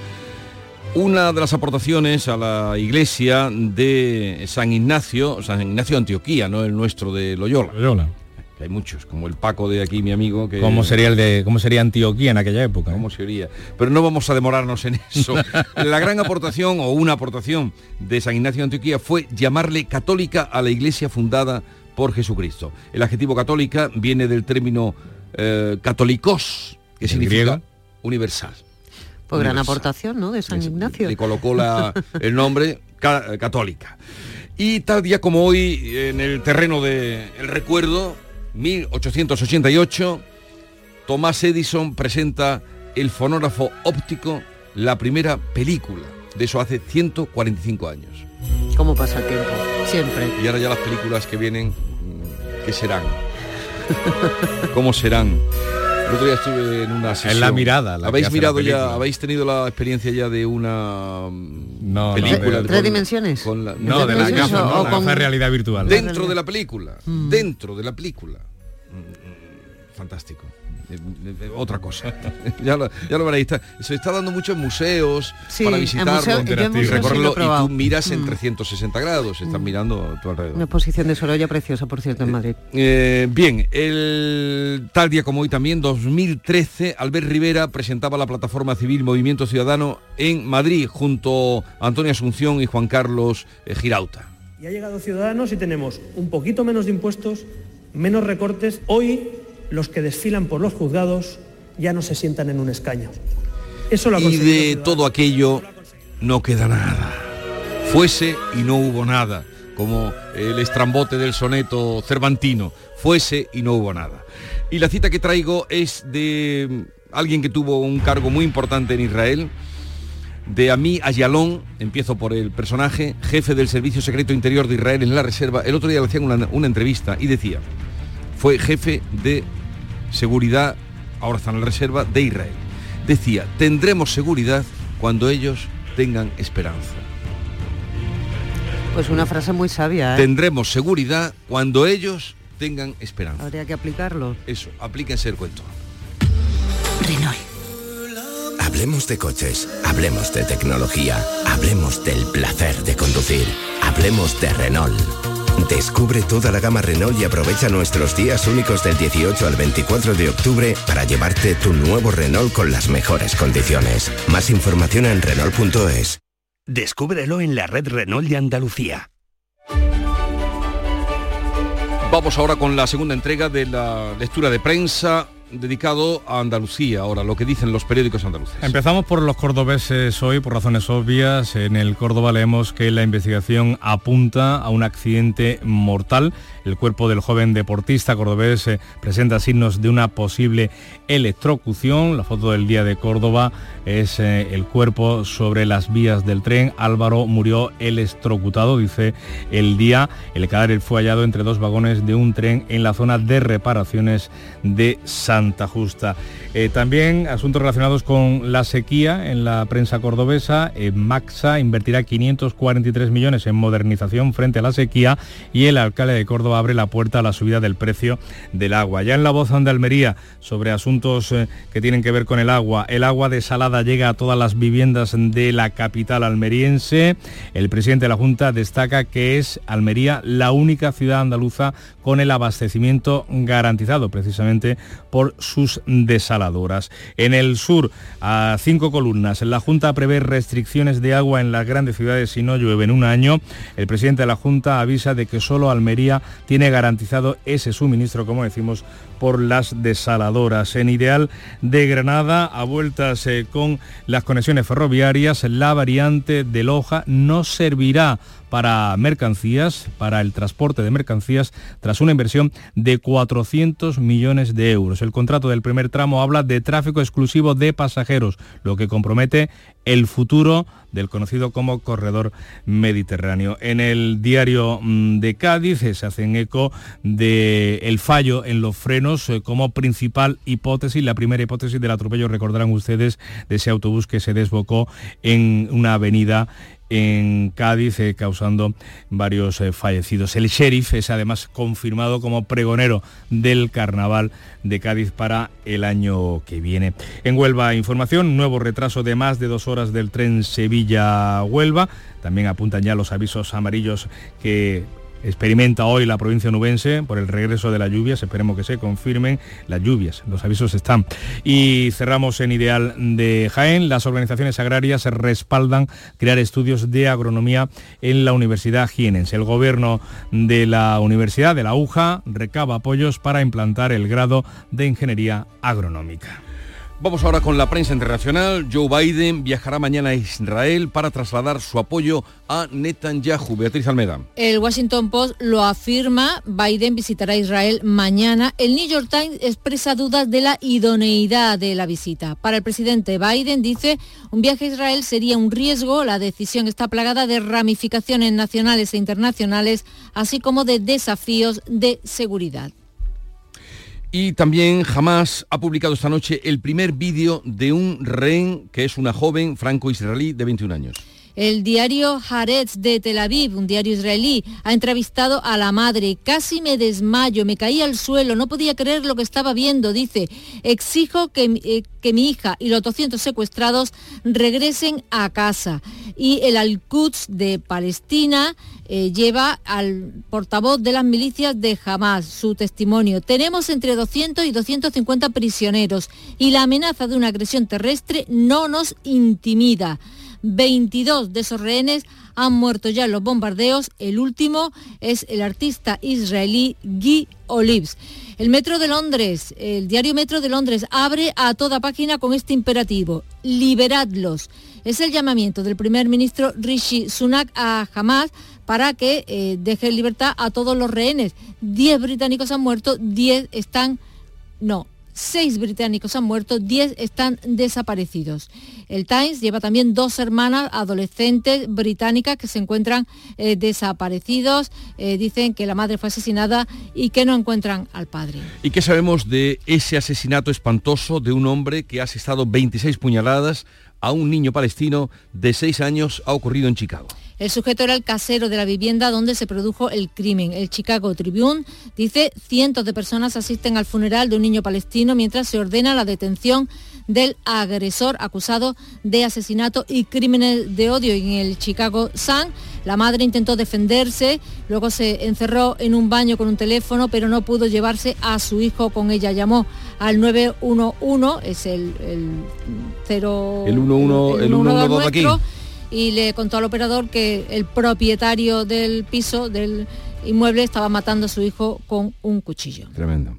Una de las aportaciones a la iglesia de San Ignacio, San Ignacio de Antioquía, no el nuestro de Loyola. Loyola. Hay muchos, como el Paco de aquí, mi amigo. Que... ¿Cómo sería el de cómo sería Antioquía en aquella época? ¿Cómo sería? Pero no vamos a demorarnos en eso. la gran aportación o una aportación de San Ignacio de Antioquía fue llamarle católica a la iglesia fundada por Jesucristo. El adjetivo católica viene del término eh, católicos, que significa universal. Pues gran aportación, ¿no? De San Ignacio. Le colocó la, el nombre católica. Y tal día como hoy, en el terreno del recuerdo, 1888, Thomas Edison presenta el fonógrafo óptico, la primera película. De eso hace 145 años. ¿Cómo pasa el tiempo? Siempre. Y ahora ya las películas que vienen, ¿qué serán? ¿Cómo serán? El otro día estuve en una sesión. En la mirada. ¿Habéis mirado ya, habéis tenido la experiencia ya de una no, película? No, ¿Tres dimensiones? Con la, no, de la gafa, no, la con... realidad virtual. Dentro de la película, mm. dentro de la película. Fantástico. Eh, eh, otra cosa. ya, lo, ya lo veréis. se está dando mucho en museos para visitarlo y recorrerlo y tú miras en 360 mm. grados, estás mm. mirando a tu alrededor. Una exposición de Sorolla preciosa, por cierto, en Madrid. bien, el tal día como hoy también, 2013, Albert Rivera presentaba la plataforma civil Movimiento Ciudadano en Madrid junto a Antonio Asunción y Juan Carlos Girauta. Y ha llegado Ciudadanos y tenemos un poquito menos de impuestos, menos recortes. Hoy los que desfilan por los juzgados ya no se sientan en un escaño. Eso lo y de todo aquello no queda nada. Fuese y no hubo nada, como el estrambote del soneto cervantino. Fuese y no hubo nada. Y la cita que traigo es de alguien que tuvo un cargo muy importante en Israel, de Ami Ayalón, empiezo por el personaje, jefe del Servicio Secreto Interior de Israel en la Reserva. El otro día le hacían una, una entrevista y decía, fue jefe de seguridad, ahora está en la Reserva, de Israel. Decía, tendremos seguridad cuando ellos tengan esperanza. Pues una frase muy sabia. ¿eh? Tendremos seguridad cuando ellos tengan esperanza. Habría que aplicarlo. Eso, aplíquense el cuento. Renault. Hablemos de coches, hablemos de tecnología, hablemos del placer de conducir, hablemos de Renault. Descubre toda la gama Renault y aprovecha nuestros días únicos del 18 al 24 de octubre para llevarte tu nuevo Renault con las mejores condiciones. Más información en Renault.es. Descúbrelo en la red Renault de Andalucía. Vamos ahora con la segunda entrega de la lectura de prensa dedicado a Andalucía, ahora, lo que dicen los periódicos andaluces. Empezamos por los cordobeses hoy, por razones obvias. En el Córdoba leemos que la investigación apunta a un accidente mortal. El cuerpo del joven deportista cordobés eh, presenta signos de una posible electrocución. La foto del día de Córdoba es eh, el cuerpo sobre las vías del tren. Álvaro murió electrocutado, dice el día. El cadáver fue hallado entre dos vagones de un tren en la zona de reparaciones de San Santa Justa. Eh, también asuntos relacionados con la sequía en la prensa cordobesa. Eh, Maxa invertirá 543 millones en modernización frente a la sequía y el alcalde de Córdoba abre la puerta a la subida del precio del agua. Ya en la voz de Almería sobre asuntos eh, que tienen que ver con el agua. El agua desalada llega a todas las viviendas de la capital almeriense. El presidente de la Junta destaca que es Almería la única ciudad andaluza con el abastecimiento garantizado precisamente por sus desaladoras. En el sur, a cinco columnas, la Junta prevé restricciones de agua en las grandes ciudades si no llueve en un año. El presidente de la Junta avisa de que solo Almería tiene garantizado ese suministro, como decimos, por las desaladoras. En Ideal de Granada, a vueltas eh, con las conexiones ferroviarias, la variante de Loja no servirá para mercancías, para el transporte de mercancías, tras una inversión de 400 millones de euros. El contrato del primer tramo habla de tráfico exclusivo de pasajeros, lo que compromete el futuro del conocido como corredor mediterráneo. En el diario mm, de Cádiz eh, se hacen eco del el fallo en los frenos eh, como principal hipótesis, la primera hipótesis del atropello, recordarán ustedes, de ese autobús que se desbocó en una avenida en Cádiz, eh, causando varios eh, fallecidos. El sheriff es además confirmado como pregonero del carnaval de Cádiz para el año que viene. En Huelva, información, nuevo retraso de más de dos horas del tren Sevilla-Huelva. También apuntan ya los avisos amarillos que experimenta hoy la provincia nubense por el regreso de las lluvias, esperemos que se confirmen las lluvias, los avisos están. Y cerramos en Ideal de Jaén, las organizaciones agrarias respaldan crear estudios de agronomía en la Universidad Jienense. El gobierno de la Universidad de la UJA recaba apoyos para implantar el grado de Ingeniería Agronómica. Vamos ahora con la prensa internacional. Joe Biden viajará mañana a Israel para trasladar su apoyo a Netanyahu. Beatriz Almeda. El Washington Post lo afirma. Biden visitará Israel mañana. El New York Times expresa dudas de la idoneidad de la visita. Para el presidente Biden dice un viaje a Israel sería un riesgo. La decisión está plagada de ramificaciones nacionales e internacionales, así como de desafíos de seguridad. Y también Hamas ha publicado esta noche el primer vídeo de un rehén que es una joven franco-israelí de 21 años. El diario Haaretz de Tel Aviv, un diario israelí, ha entrevistado a la madre. Casi me desmayo, me caí al suelo, no podía creer lo que estaba viendo. Dice, exijo que, eh, que mi hija y los 200 secuestrados regresen a casa. Y el Al-Quds de Palestina eh, lleva al portavoz de las milicias de Hamas su testimonio. Tenemos entre 200 y 250 prisioneros y la amenaza de una agresión terrestre no nos intimida. 22 de esos rehenes han muerto ya en los bombardeos. El último es el artista israelí Guy Olives. El Metro de Londres, el diario Metro de Londres, abre a toda página con este imperativo. Liberadlos. Es el llamamiento del primer ministro Rishi Sunak a Hamas para que eh, deje libertad a todos los rehenes. Diez británicos han muerto, diez están... No, seis británicos han muerto, diez están desaparecidos. El Times lleva también dos hermanas adolescentes británicas que se encuentran eh, desaparecidos. Eh, dicen que la madre fue asesinada y que no encuentran al padre. ¿Y qué sabemos de ese asesinato espantoso de un hombre que ha asestado 26 puñaladas a un niño palestino de seis años? Ha ocurrido en Chicago. El sujeto era el casero de la vivienda donde se produjo el crimen. El Chicago Tribune dice cientos de personas asisten al funeral de un niño palestino mientras se ordena la detención del agresor acusado de asesinato y crímenes de odio en el Chicago Sun. La madre intentó defenderse, luego se encerró en un baño con un teléfono, pero no pudo llevarse a su hijo con ella. Llamó al 911, es el, el 0... El 11, el, el, aquí y le contó al operador que el propietario del piso, del inmueble, estaba matando a su hijo con un cuchillo. Tremendo.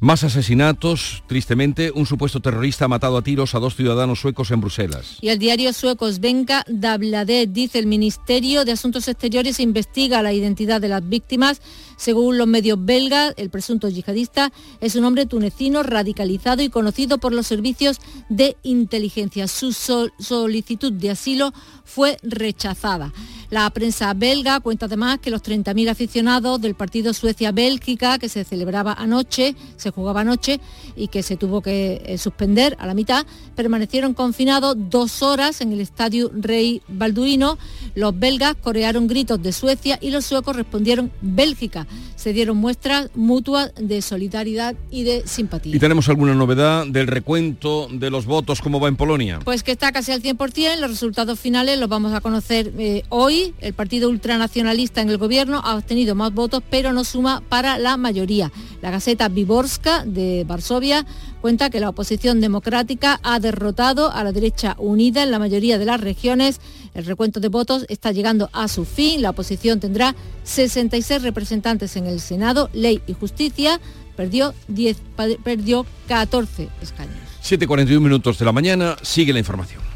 Más asesinatos, tristemente, un supuesto terrorista ha matado a tiros a dos ciudadanos suecos en Bruselas. Y el diario sueco Svenka Dablade dice el Ministerio de Asuntos Exteriores investiga la identidad de las víctimas. Según los medios belgas, el presunto yihadista es un hombre tunecino radicalizado y conocido por los servicios de inteligencia. Su solicitud de asilo fue rechazada. La prensa belga cuenta además que los 30.000 aficionados del partido Suecia-Bélgica que se celebraba anoche, se jugaba anoche y que se tuvo que eh, suspender a la mitad, permanecieron confinados dos horas en el estadio Rey Balduino. Los belgas corearon gritos de Suecia y los suecos respondieron Bélgica. Se dieron muestras mutuas de solidaridad y de simpatía. ¿Y tenemos alguna novedad del recuento de los votos, cómo va en Polonia? Pues que está casi al 100%, los resultados finales los vamos a conocer eh, hoy el partido ultranacionalista en el gobierno ha obtenido más votos, pero no suma para la mayoría. La Gaceta Viborska de Varsovia cuenta que la oposición democrática ha derrotado a la derecha unida en la mayoría de las regiones. El recuento de votos está llegando a su fin. La oposición tendrá 66 representantes en el Senado, Ley y Justicia. Perdió, 10, perdió 14 escaños. 7.41 minutos de la mañana. Sigue la información.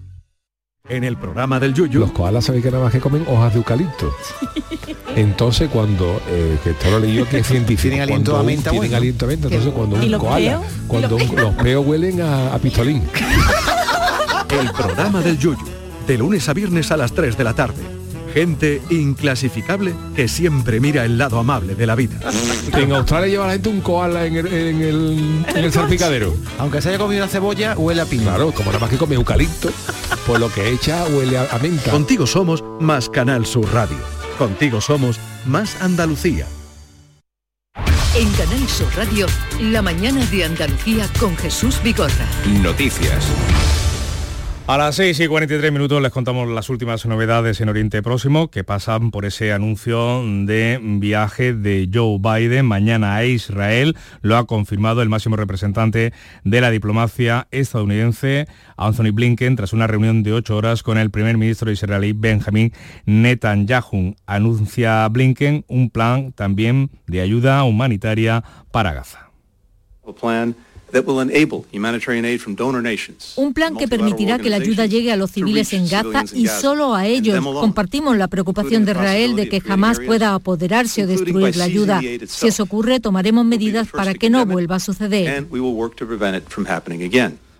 En el programa del Yuyu. Los koalas sabéis que nada más que comen hojas de eucalipto. Entonces cuando, eh, que esto lo leí yo que es científico. Tienen aliento a menta Tienen aliento a menta. Entonces cuando un koala, cuando los peos huelen a, a pistolín. El programa del Yuyu. De lunes a viernes a las 3 de la tarde Gente inclasificable que siempre mira el lado amable de la vida. En Australia lleva la gente un koala en el, en el, en el salpicadero. Aunque se haya comido una cebolla, huele a piña. Claro, como nada más que come eucalipto, pues lo que echa huele a, a menta. Contigo somos más Canal Sur Radio. Contigo somos más Andalucía. En Canal Sur Radio, la mañana de Andalucía con Jesús Vigorra. Noticias. A las 6 y 43 minutos les contamos las últimas novedades en Oriente Próximo que pasan por ese anuncio de viaje de Joe Biden mañana a Israel. Lo ha confirmado el máximo representante de la diplomacia estadounidense, Anthony Blinken, tras una reunión de ocho horas con el primer ministro israelí Benjamin Netanyahu. Anuncia Blinken un plan también de ayuda humanitaria para Gaza. Un plan que permitirá que la ayuda llegue a los civiles en Gaza y solo a ellos. Compartimos la preocupación de Israel de que jamás pueda apoderarse o destruir la ayuda. Si eso ocurre, tomaremos medidas para que no vuelva a suceder.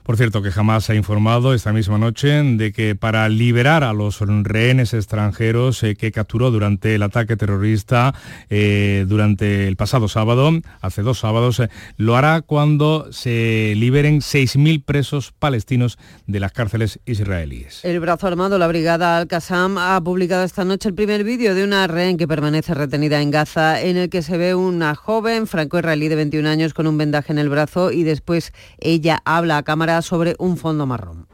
Por cierto, que jamás ha informado esta misma noche de que para liberar a los rehenes extranjeros eh, que capturó durante el ataque terrorista eh, durante el pasado sábado, hace dos sábados, eh, lo hará cuando se liberen 6.000 presos palestinos de las cárceles israelíes. El brazo armado, la brigada Al-Qassam, ha publicado esta noche el primer vídeo de una rehén que permanece retenida en Gaza, en el que se ve una joven franco-israelí de 21 años con un vendaje en el brazo y después ella habla a cámara sobre un fondo marrón.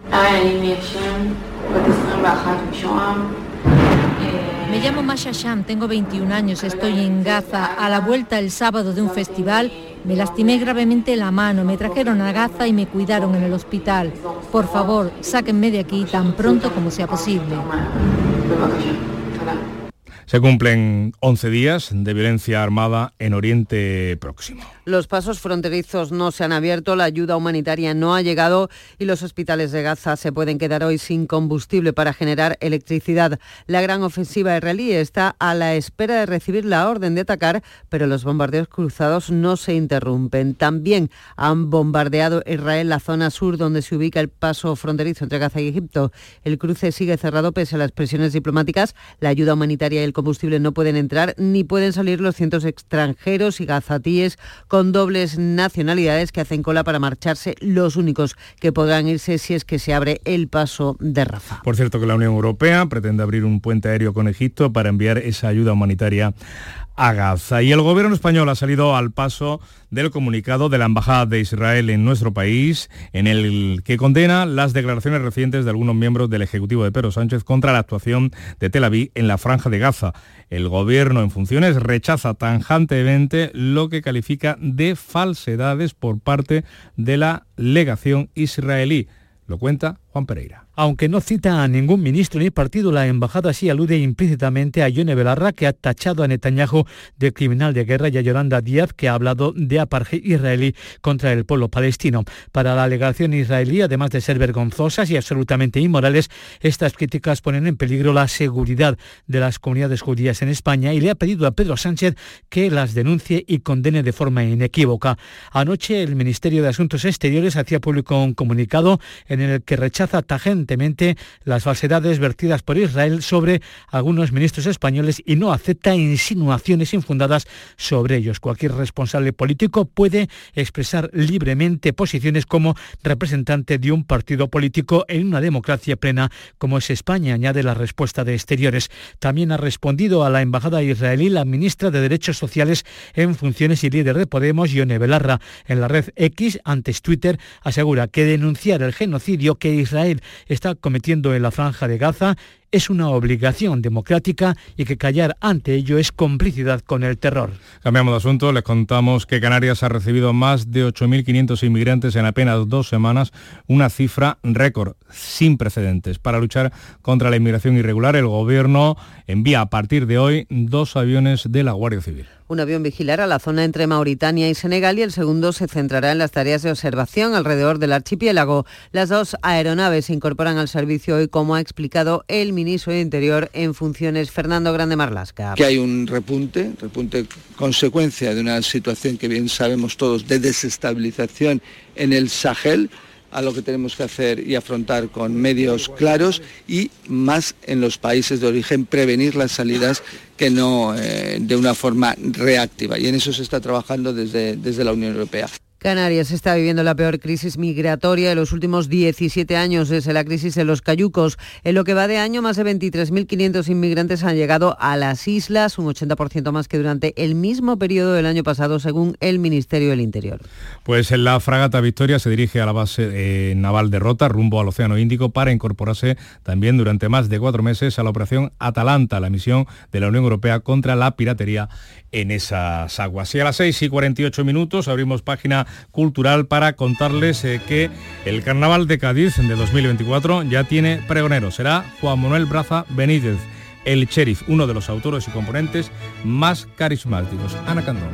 Me llamo Masha Sham, tengo 21 años, estoy en Gaza. A la vuelta el sábado de un festival me lastimé gravemente la mano, me trajeron a Gaza y me cuidaron en el hospital. Por favor, sáquenme de aquí tan pronto como sea posible. Se cumplen 11 días de violencia armada en Oriente Próximo. Los pasos fronterizos no se han abierto, la ayuda humanitaria no ha llegado y los hospitales de Gaza se pueden quedar hoy sin combustible para generar electricidad. La gran ofensiva israelí está a la espera de recibir la orden de atacar, pero los bombardeos cruzados no se interrumpen. También han bombardeado Israel la zona sur donde se ubica el paso fronterizo entre Gaza y Egipto. El cruce sigue cerrado pese a las presiones diplomáticas. La ayuda humanitaria y el combustible no pueden entrar ni pueden salir los cientos extranjeros y gazatíes con dobles nacionalidades que hacen cola para marcharse, los únicos que podrán irse si es que se abre el paso de Rafa. Por cierto que la Unión Europea pretende abrir un puente aéreo con Egipto para enviar esa ayuda humanitaria a Gaza. Y el gobierno español ha salido al paso del comunicado de la Embajada de Israel en nuestro país, en el que condena las declaraciones recientes de algunos miembros del Ejecutivo de Pedro Sánchez contra la actuación de Tel Aviv en la franja de Gaza. El gobierno en funciones rechaza tanjantemente lo que califica de falsedades por parte de la legación israelí. Lo cuenta Pereira. Aunque no cita a ningún ministro ni partido, la embajada sí alude implícitamente a Yone Belarra, que ha tachado a Netanyahu de criminal de guerra, y a Yolanda Díaz, que ha hablado de apartheid israelí contra el pueblo palestino. Para la alegación israelí, además de ser vergonzosas y absolutamente inmorales, estas críticas ponen en peligro la seguridad de las comunidades judías en España y le ha pedido a Pedro Sánchez que las denuncie y condene de forma inequívoca. Anoche el Ministerio de Asuntos Exteriores hacía público un comunicado en el que rechaza tajentemente las falsedades vertidas por Israel sobre algunos ministros españoles y no acepta insinuaciones infundadas sobre ellos. Cualquier responsable político puede expresar libremente posiciones como representante de un partido político en una democracia plena como es España, añade la respuesta de Exteriores. También ha respondido a la embajada israelí la ministra de Derechos Sociales en funciones y líder de Podemos, Yone Belarra. En la red X, antes Twitter, asegura que denunciar el genocidio que Israel está cometiendo en la franja de Gaza es una obligación democrática y que callar ante ello es complicidad con el terror. Cambiamos de asunto, les contamos que Canarias ha recibido más de 8.500 inmigrantes en apenas dos semanas, una cifra récord sin precedentes. Para luchar contra la inmigración irregular, el Gobierno envía a partir de hoy dos aviones de la Guardia Civil. Un avión vigilará la zona entre Mauritania y Senegal y el segundo se centrará en las tareas de observación alrededor del archipiélago. Las dos aeronaves se incorporan al servicio hoy, como ha explicado el ministro de Interior en funciones, Fernando Grande Marlasca. Que hay un repunte, repunte consecuencia de una situación que bien sabemos todos de desestabilización en el Sahel a lo que tenemos que hacer y afrontar con medios claros y más en los países de origen prevenir las salidas que no eh, de una forma reactiva. Y en eso se está trabajando desde, desde la Unión Europea. Canarias está viviendo la peor crisis migratoria de los últimos 17 años desde la crisis de los cayucos. En lo que va de año, más de 23.500 inmigrantes han llegado a las islas, un 80% más que durante el mismo periodo del año pasado, según el Ministerio del Interior. Pues en la fragata Victoria se dirige a la base eh, naval de Rota, rumbo al Océano Índico, para incorporarse también durante más de cuatro meses a la operación Atalanta, la misión de la Unión Europea contra la piratería en esas aguas. Y a las 6 y 48 minutos abrimos página cultural para contarles eh, que el Carnaval de Cádiz de 2024 ya tiene pregonero. Será Juan Manuel Braza Benítez, el sheriff, uno de los autores y componentes más carismáticos. Ana Candón.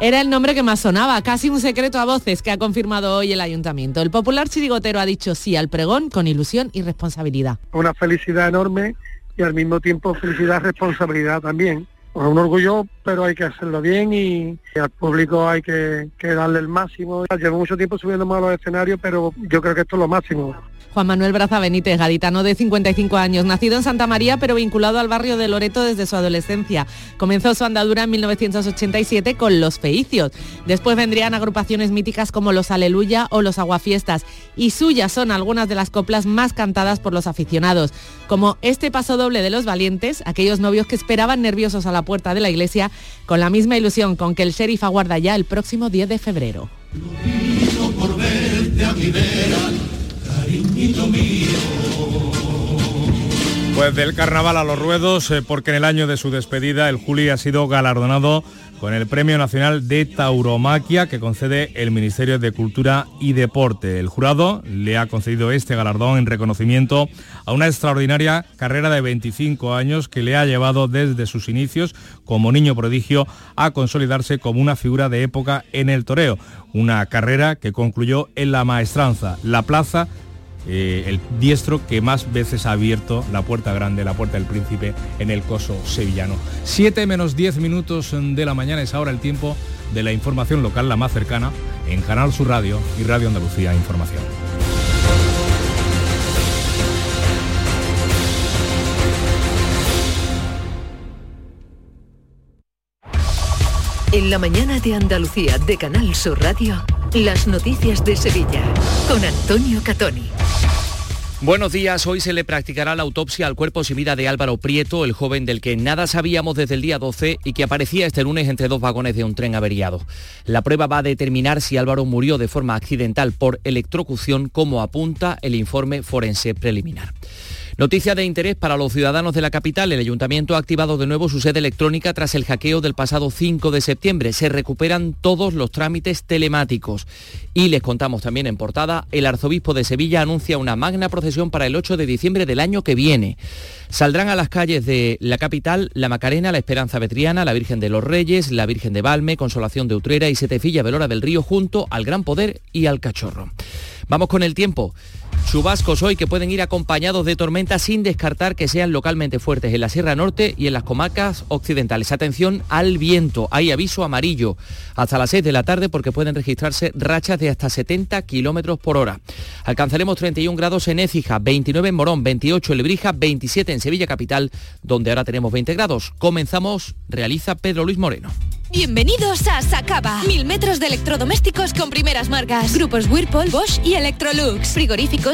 Era el nombre que más sonaba, casi un secreto a voces que ha confirmado hoy el ayuntamiento. El popular chirigotero ha dicho sí al pregón con ilusión y responsabilidad. Una felicidad enorme y al mismo tiempo felicidad y responsabilidad también. Un orgullo, pero hay que hacerlo bien y, al público hay que, que darle el máximo. Llevo mucho tiempo subiendo a los escenarios, pero yo creo que esto es lo máximo. Juan Manuel Braza Benítez, gaditano de 55 años, nacido en Santa María pero vinculado al barrio de Loreto desde su adolescencia. Comenzó su andadura en 1987 con Los Feicios. Después vendrían agrupaciones míticas como Los Aleluya o Los Aguafiestas y suyas son algunas de las coplas más cantadas por los aficionados, como este paso doble de los valientes, aquellos novios que esperaban nerviosos a la puerta de la iglesia con la misma ilusión con que el sheriff aguarda ya el próximo 10 de febrero. Pues del carnaval a los ruedos, eh, porque en el año de su despedida el Juli ha sido galardonado con el Premio Nacional de Tauromaquia que concede el Ministerio de Cultura y Deporte. El jurado le ha concedido este galardón en reconocimiento a una extraordinaria carrera de 25 años que le ha llevado desde sus inicios como niño prodigio a consolidarse como una figura de época en el toreo. Una carrera que concluyó en la maestranza, la plaza eh, el diestro que más veces ha abierto la puerta grande, la puerta del príncipe en el coso sevillano. 7 menos 10 minutos de la mañana es ahora el tiempo de la información local, la más cercana, en Canal Sur Radio y Radio Andalucía Información. En la mañana de Andalucía de Canal Sur Radio, las noticias de Sevilla con Antonio Catoni. Buenos días, hoy se le practicará la autopsia al cuerpo sin vida de Álvaro Prieto, el joven del que nada sabíamos desde el día 12 y que aparecía este lunes entre dos vagones de un tren averiado. La prueba va a determinar si Álvaro murió de forma accidental por electrocución, como apunta el informe forense preliminar. Noticia de interés para los ciudadanos de la capital. El ayuntamiento ha activado de nuevo su sede electrónica tras el hackeo del pasado 5 de septiembre. Se recuperan todos los trámites telemáticos. Y les contamos también en portada, el arzobispo de Sevilla anuncia una magna procesión para el 8 de diciembre del año que viene. Saldrán a las calles de la capital la Macarena, la Esperanza Vetriana, la Virgen de los Reyes, la Virgen de Valme, Consolación de Utrera y Setefilla Velora del Río junto al Gran Poder y al Cachorro. Vamos con el tiempo. Chubascos hoy que pueden ir acompañados de tormentas sin descartar que sean localmente fuertes en la Sierra Norte y en las comarcas occidentales. Atención al viento, hay aviso amarillo hasta las 6 de la tarde porque pueden registrarse rachas de hasta 70 kilómetros por hora. Alcanzaremos 31 grados en Écija, 29 en Morón, 28 en Lebrija, 27 en Sevilla Capital, donde ahora tenemos 20 grados. Comenzamos, realiza Pedro Luis Moreno. Bienvenidos a Sacaba. Mil metros de electrodomésticos con primeras marcas. Grupos Whirlpool, Bosch y Electrolux. Frigoríficos,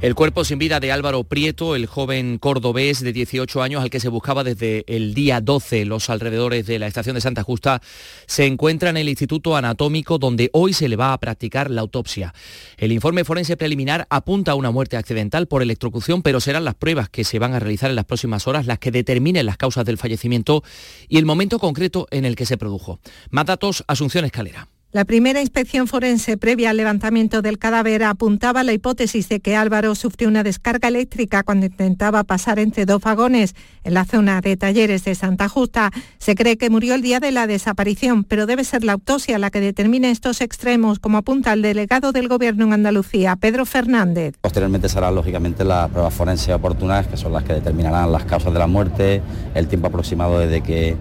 El cuerpo sin vida de Álvaro Prieto, el joven cordobés de 18 años al que se buscaba desde el día 12 los alrededores de la estación de Santa Justa, se encuentra en el Instituto Anatómico donde hoy se le va a practicar la autopsia. El informe forense preliminar apunta a una muerte accidental por electrocución, pero serán las pruebas que se van a realizar en las próximas horas las que determinen las causas del fallecimiento y el momento concreto en el que se produjo. Más datos, Asunción Escalera. La primera inspección forense previa al levantamiento del cadáver apuntaba a la hipótesis de que Álvaro sufrió una descarga eléctrica cuando intentaba pasar entre dos vagones en la zona de talleres de Santa Justa. Se cree que murió el día de la desaparición, pero debe ser la autopsia la que determine estos extremos, como apunta el delegado del Gobierno en Andalucía, Pedro Fernández. Posteriormente serán lógicamente las pruebas forenses oportunas, que son las que determinarán las causas de la muerte, el tiempo aproximado desde que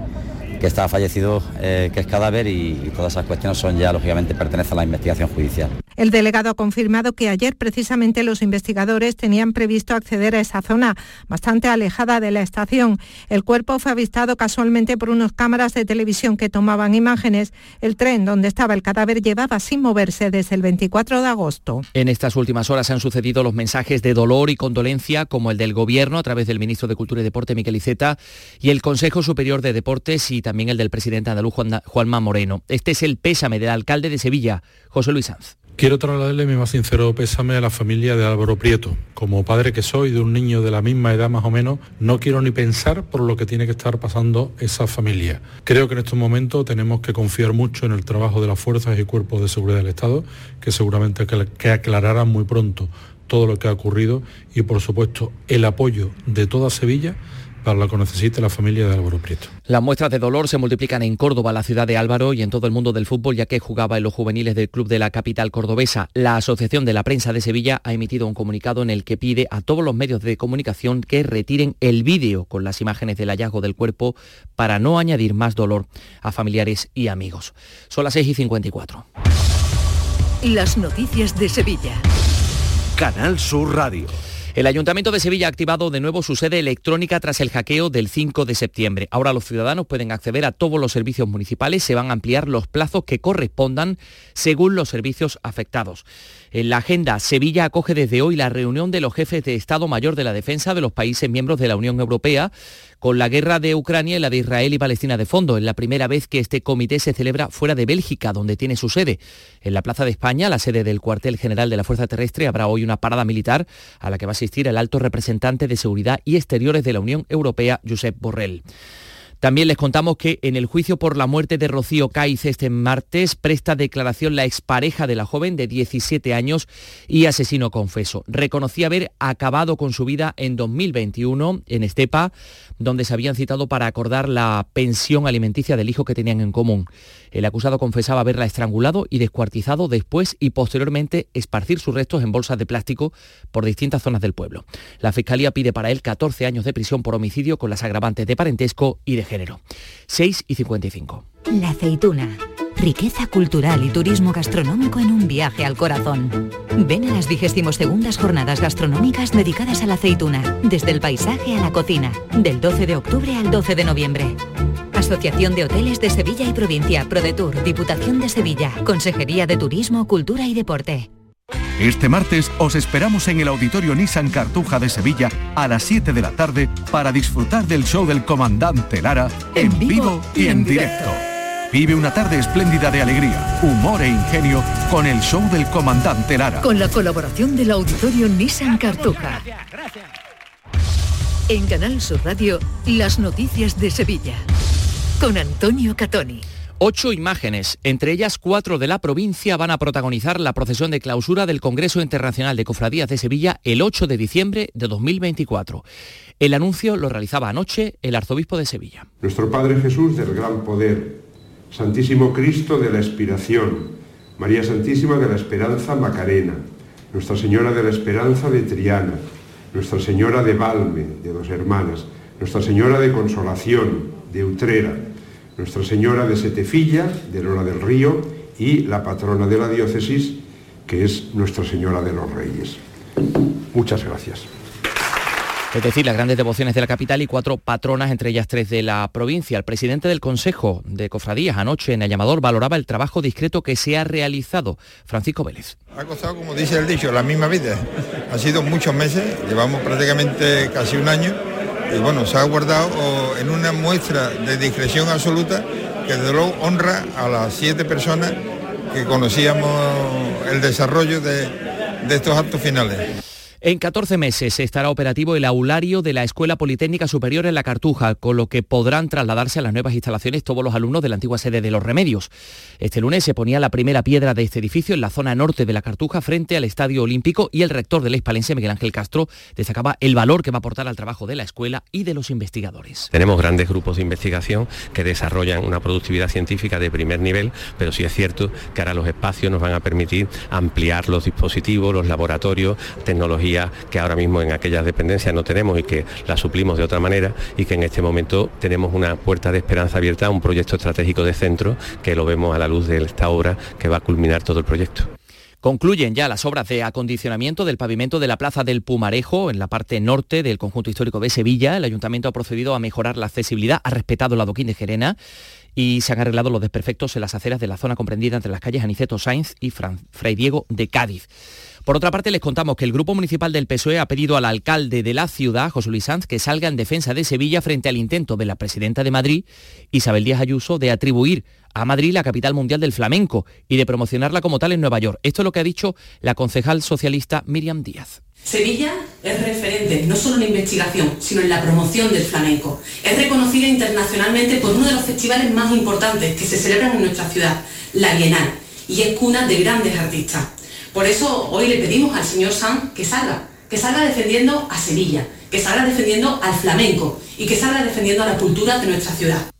que está fallecido, eh, que es cadáver y, todas esas cuestiones son ya, lógicamente, pertenecen a la investigación judicial. El delegado ha confirmado que ayer precisamente los investigadores tenían previsto acceder a esa zona, bastante alejada de la estación. El cuerpo fue avistado casualmente por unas cámaras de televisión que tomaban imágenes. El tren donde estaba el cadáver llevaba sin moverse desde el 24 de agosto. En estas últimas horas han sucedido los mensajes de dolor y condolencia, como el del Gobierno a través del ministro de Cultura y Deporte, Miquel Iceta, y el Consejo Superior de Deportes y también el del presidente andaluz Juanma Moreno. Este es el pésame del alcalde de Sevilla, José Luis Sanz. Quiero trasladarle mi más sincero pésame a la familia de Álvaro Prieto. Como padre que soy de un niño de la misma edad más o menos, no quiero ni pensar por lo que tiene que estar pasando esa familia. Creo que en estos momentos tenemos que confiar mucho en el trabajo de las fuerzas y cuerpos de seguridad del Estado, que seguramente que aclararán muy pronto todo lo que ha ocurrido y por supuesto el apoyo de toda Sevilla para lo que necesite la familia de Álvaro Prieto. Las muestras de dolor se multiplican en Córdoba, la ciudad de Álvaro, y en todo el mundo del fútbol, ya que jugaba en los juveniles del club de la capital cordobesa. La Asociación de la Prensa de Sevilla ha emitido un comunicado en el que pide a todos los medios de comunicación que retiren el vídeo con las imágenes del hallazgo del cuerpo para no añadir más dolor a familiares y amigos. Son las 6 y 54. Las noticias de Sevilla. Canal Sur Radio. El Ayuntamiento de Sevilla ha activado de nuevo su sede electrónica tras el hackeo del 5 de septiembre. Ahora los ciudadanos pueden acceder a todos los servicios municipales. Se van a ampliar los plazos que correspondan según los servicios afectados. En la agenda, Sevilla acoge desde hoy la reunión de los jefes de Estado Mayor de la Defensa de los países miembros de la Unión Europea con la guerra de Ucrania y la de Israel y Palestina de fondo. Es la primera vez que este comité se celebra fuera de Bélgica, donde tiene su sede. En la Plaza de España, la sede del cuartel general de la Fuerza Terrestre, habrá hoy una parada militar a la que va a asistir el alto representante de Seguridad y Exteriores de la Unión Europea, Josep Borrell. También les contamos que en el juicio por la muerte de Rocío Caiz este martes presta declaración la expareja de la joven de 17 años y asesino confeso. Reconocía haber acabado con su vida en 2021 en Estepa, donde se habían citado para acordar la pensión alimenticia del hijo que tenían en común. El acusado confesaba haberla estrangulado y descuartizado después y posteriormente esparcir sus restos en bolsas de plástico por distintas zonas del pueblo. La Fiscalía pide para él 14 años de prisión por homicidio con las agravantes de parentesco y de género. 6 y 55. La aceituna. Riqueza cultural y turismo gastronómico en un viaje al corazón. Ven a las 22 jornadas gastronómicas dedicadas a la aceituna, desde el paisaje a la cocina, del 12 de octubre al 12 de noviembre. Asociación de Hoteles de Sevilla y Provincia, ProDetour, Diputación de Sevilla, Consejería de Turismo, Cultura y Deporte. Este martes os esperamos en el Auditorio Nissan Cartuja de Sevilla a las 7 de la tarde para disfrutar del show del comandante Lara en, vivo y en directo. Vive una tarde espléndida de alegría, humor e ingenio con el show del comandante Lara. Con la colaboración del Auditorio Nissan Cartuja. En Canal Sur Radio, las noticias de Sevilla. Con Antonio Catoni. Ocho imágenes, entre ellas cuatro de la provincia, van a protagonizar la procesión de clausura del Congreso Internacional de Cofradías de Sevilla el 8 de diciembre de 2024. El anuncio lo realizaba anoche el arzobispo de Sevilla. Nuestro Padre Jesús del Gran Poder, Santísimo Cristo de la Expiración, María Santísima de la Esperanza Macarena, Nuestra Señora de la Esperanza de Triana, Nuestra Señora de Valme, de dos hermanas, Nuestra Señora de Consolación, de Utrera, nuestra Señora de Setefilla, de Lora del Río, y la patrona de la diócesis, que es Nuestra Señora de los Reyes. Muchas gracias. Es decir, las grandes devociones de la capital y cuatro patronas, entre ellas tres de la provincia. El presidente del Consejo de Cofradías anoche en el llamador valoraba el trabajo discreto que se ha realizado. Francisco Vélez. Ha costado, como dice el dicho, la misma vida. Ha sido muchos meses, llevamos prácticamente casi un año y bueno, se ha guardado en una muestra de discreción absoluta que de luego honra a las siete personas que conocíamos el desarrollo de, de estos actos finales. En 14 meses estará operativo el aulario de la Escuela Politécnica Superior en La Cartuja, con lo que podrán trasladarse a las nuevas instalaciones todos los alumnos de la antigua sede de Los Remedios. Este lunes se ponía la primera piedra de este edificio en la zona norte de La Cartuja frente al Estadio Olímpico y el rector de la Hispalense, Miguel Ángel Castro, destacaba el valor que va a aportar al trabajo de la escuela y de los investigadores. Tenemos grandes grupos de investigación que desarrollan una productividad científica de primer nivel, pero sí es cierto que ahora los espacios nos van a permitir ampliar los dispositivos, los laboratorios, que ahora mismo en aquellas dependencias no tenemos y que la suplimos de otra manera y que en este momento tenemos una puerta de esperanza abierta a un proyecto estratégico de centro que lo vemos a la luz de esta obra que va a culminar todo el proyecto. Concluyen ya las obras de acondicionamiento del pavimento de la Plaza del Pumarejo en la parte norte del conjunto histórico de Sevilla. El ayuntamiento ha procedido a mejorar la accesibilidad, ha respetado la adoquín de Gerena y se han arreglado los desperfectos en las aceras de la zona comprendida entre las calles Aniceto Sainz y Fray Diego de Cádiz. Por otra parte, les contamos que el Grupo Municipal del PSOE ha pedido al alcalde de la ciudad, José Luis Sanz, que salga en defensa de Sevilla frente al intento de la presidenta de Madrid, Isabel Díaz Ayuso, de atribuir a Madrid la capital mundial del flamenco y de promocionarla como tal en Nueva York. Esto es lo que ha dicho la concejal socialista Miriam Díaz. Sevilla es referente no solo en la investigación, sino en la promoción del flamenco. Es reconocida internacionalmente por uno de los festivales más importantes que se celebran en nuestra ciudad, la Bienal, y es cuna de grandes artistas. Por eso hoy le pedimos al señor Sanz que salga, que salga defendiendo a Sevilla, que salga defendiendo al flamenco y que salga defendiendo a la cultura de nuestra ciudad.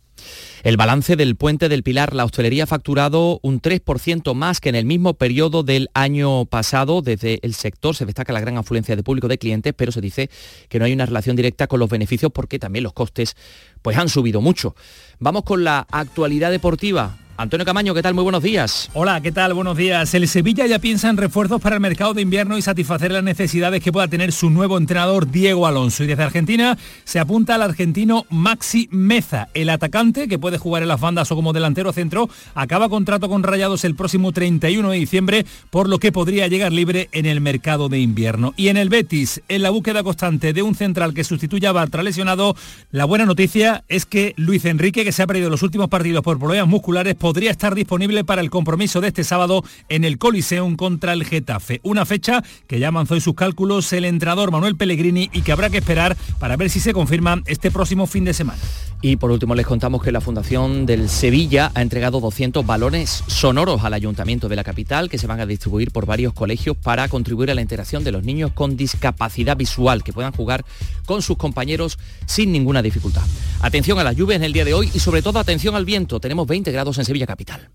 El balance del puente del Pilar, la hostelería ha facturado un 3% más que en el mismo periodo del año pasado. Desde el sector se destaca la gran afluencia de público de clientes, pero se dice que no hay una relación directa con los beneficios porque también los costes pues, han subido mucho. Vamos con la actualidad deportiva. Antonio Camaño, ¿qué tal? Muy buenos días. Hola, ¿qué tal? Buenos días. El Sevilla ya piensa en refuerzos para el mercado de invierno y satisfacer las necesidades que pueda tener su nuevo entrenador Diego Alonso. Y desde Argentina se apunta al argentino Maxi Meza. El atacante, que puede jugar en las bandas o como delantero centro, acaba contrato con Rayados el próximo 31 de diciembre, por lo que podría llegar libre en el mercado de invierno. Y en el Betis, en la búsqueda constante de un central que sustituya a Bartra lesionado, la buena noticia es que Luis Enrique, que se ha perdido los últimos partidos por problemas musculares, podría estar disponible para el compromiso de este sábado en el Coliseum contra el Getafe. Una fecha que ya avanzó en sus cálculos el entrenador Manuel Pellegrini y que habrá que esperar para ver si se confirma este próximo fin de semana. Y por último les contamos que la Fundación del Sevilla ha entregado 200 balones sonoros al Ayuntamiento de la capital que se van a distribuir por varios colegios para contribuir a la integración de los niños con discapacidad visual que puedan jugar con sus compañeros sin ninguna dificultad. Atención a las lluvias en el día de hoy y sobre todo atención al viento. Tenemos 20 grados en Capital.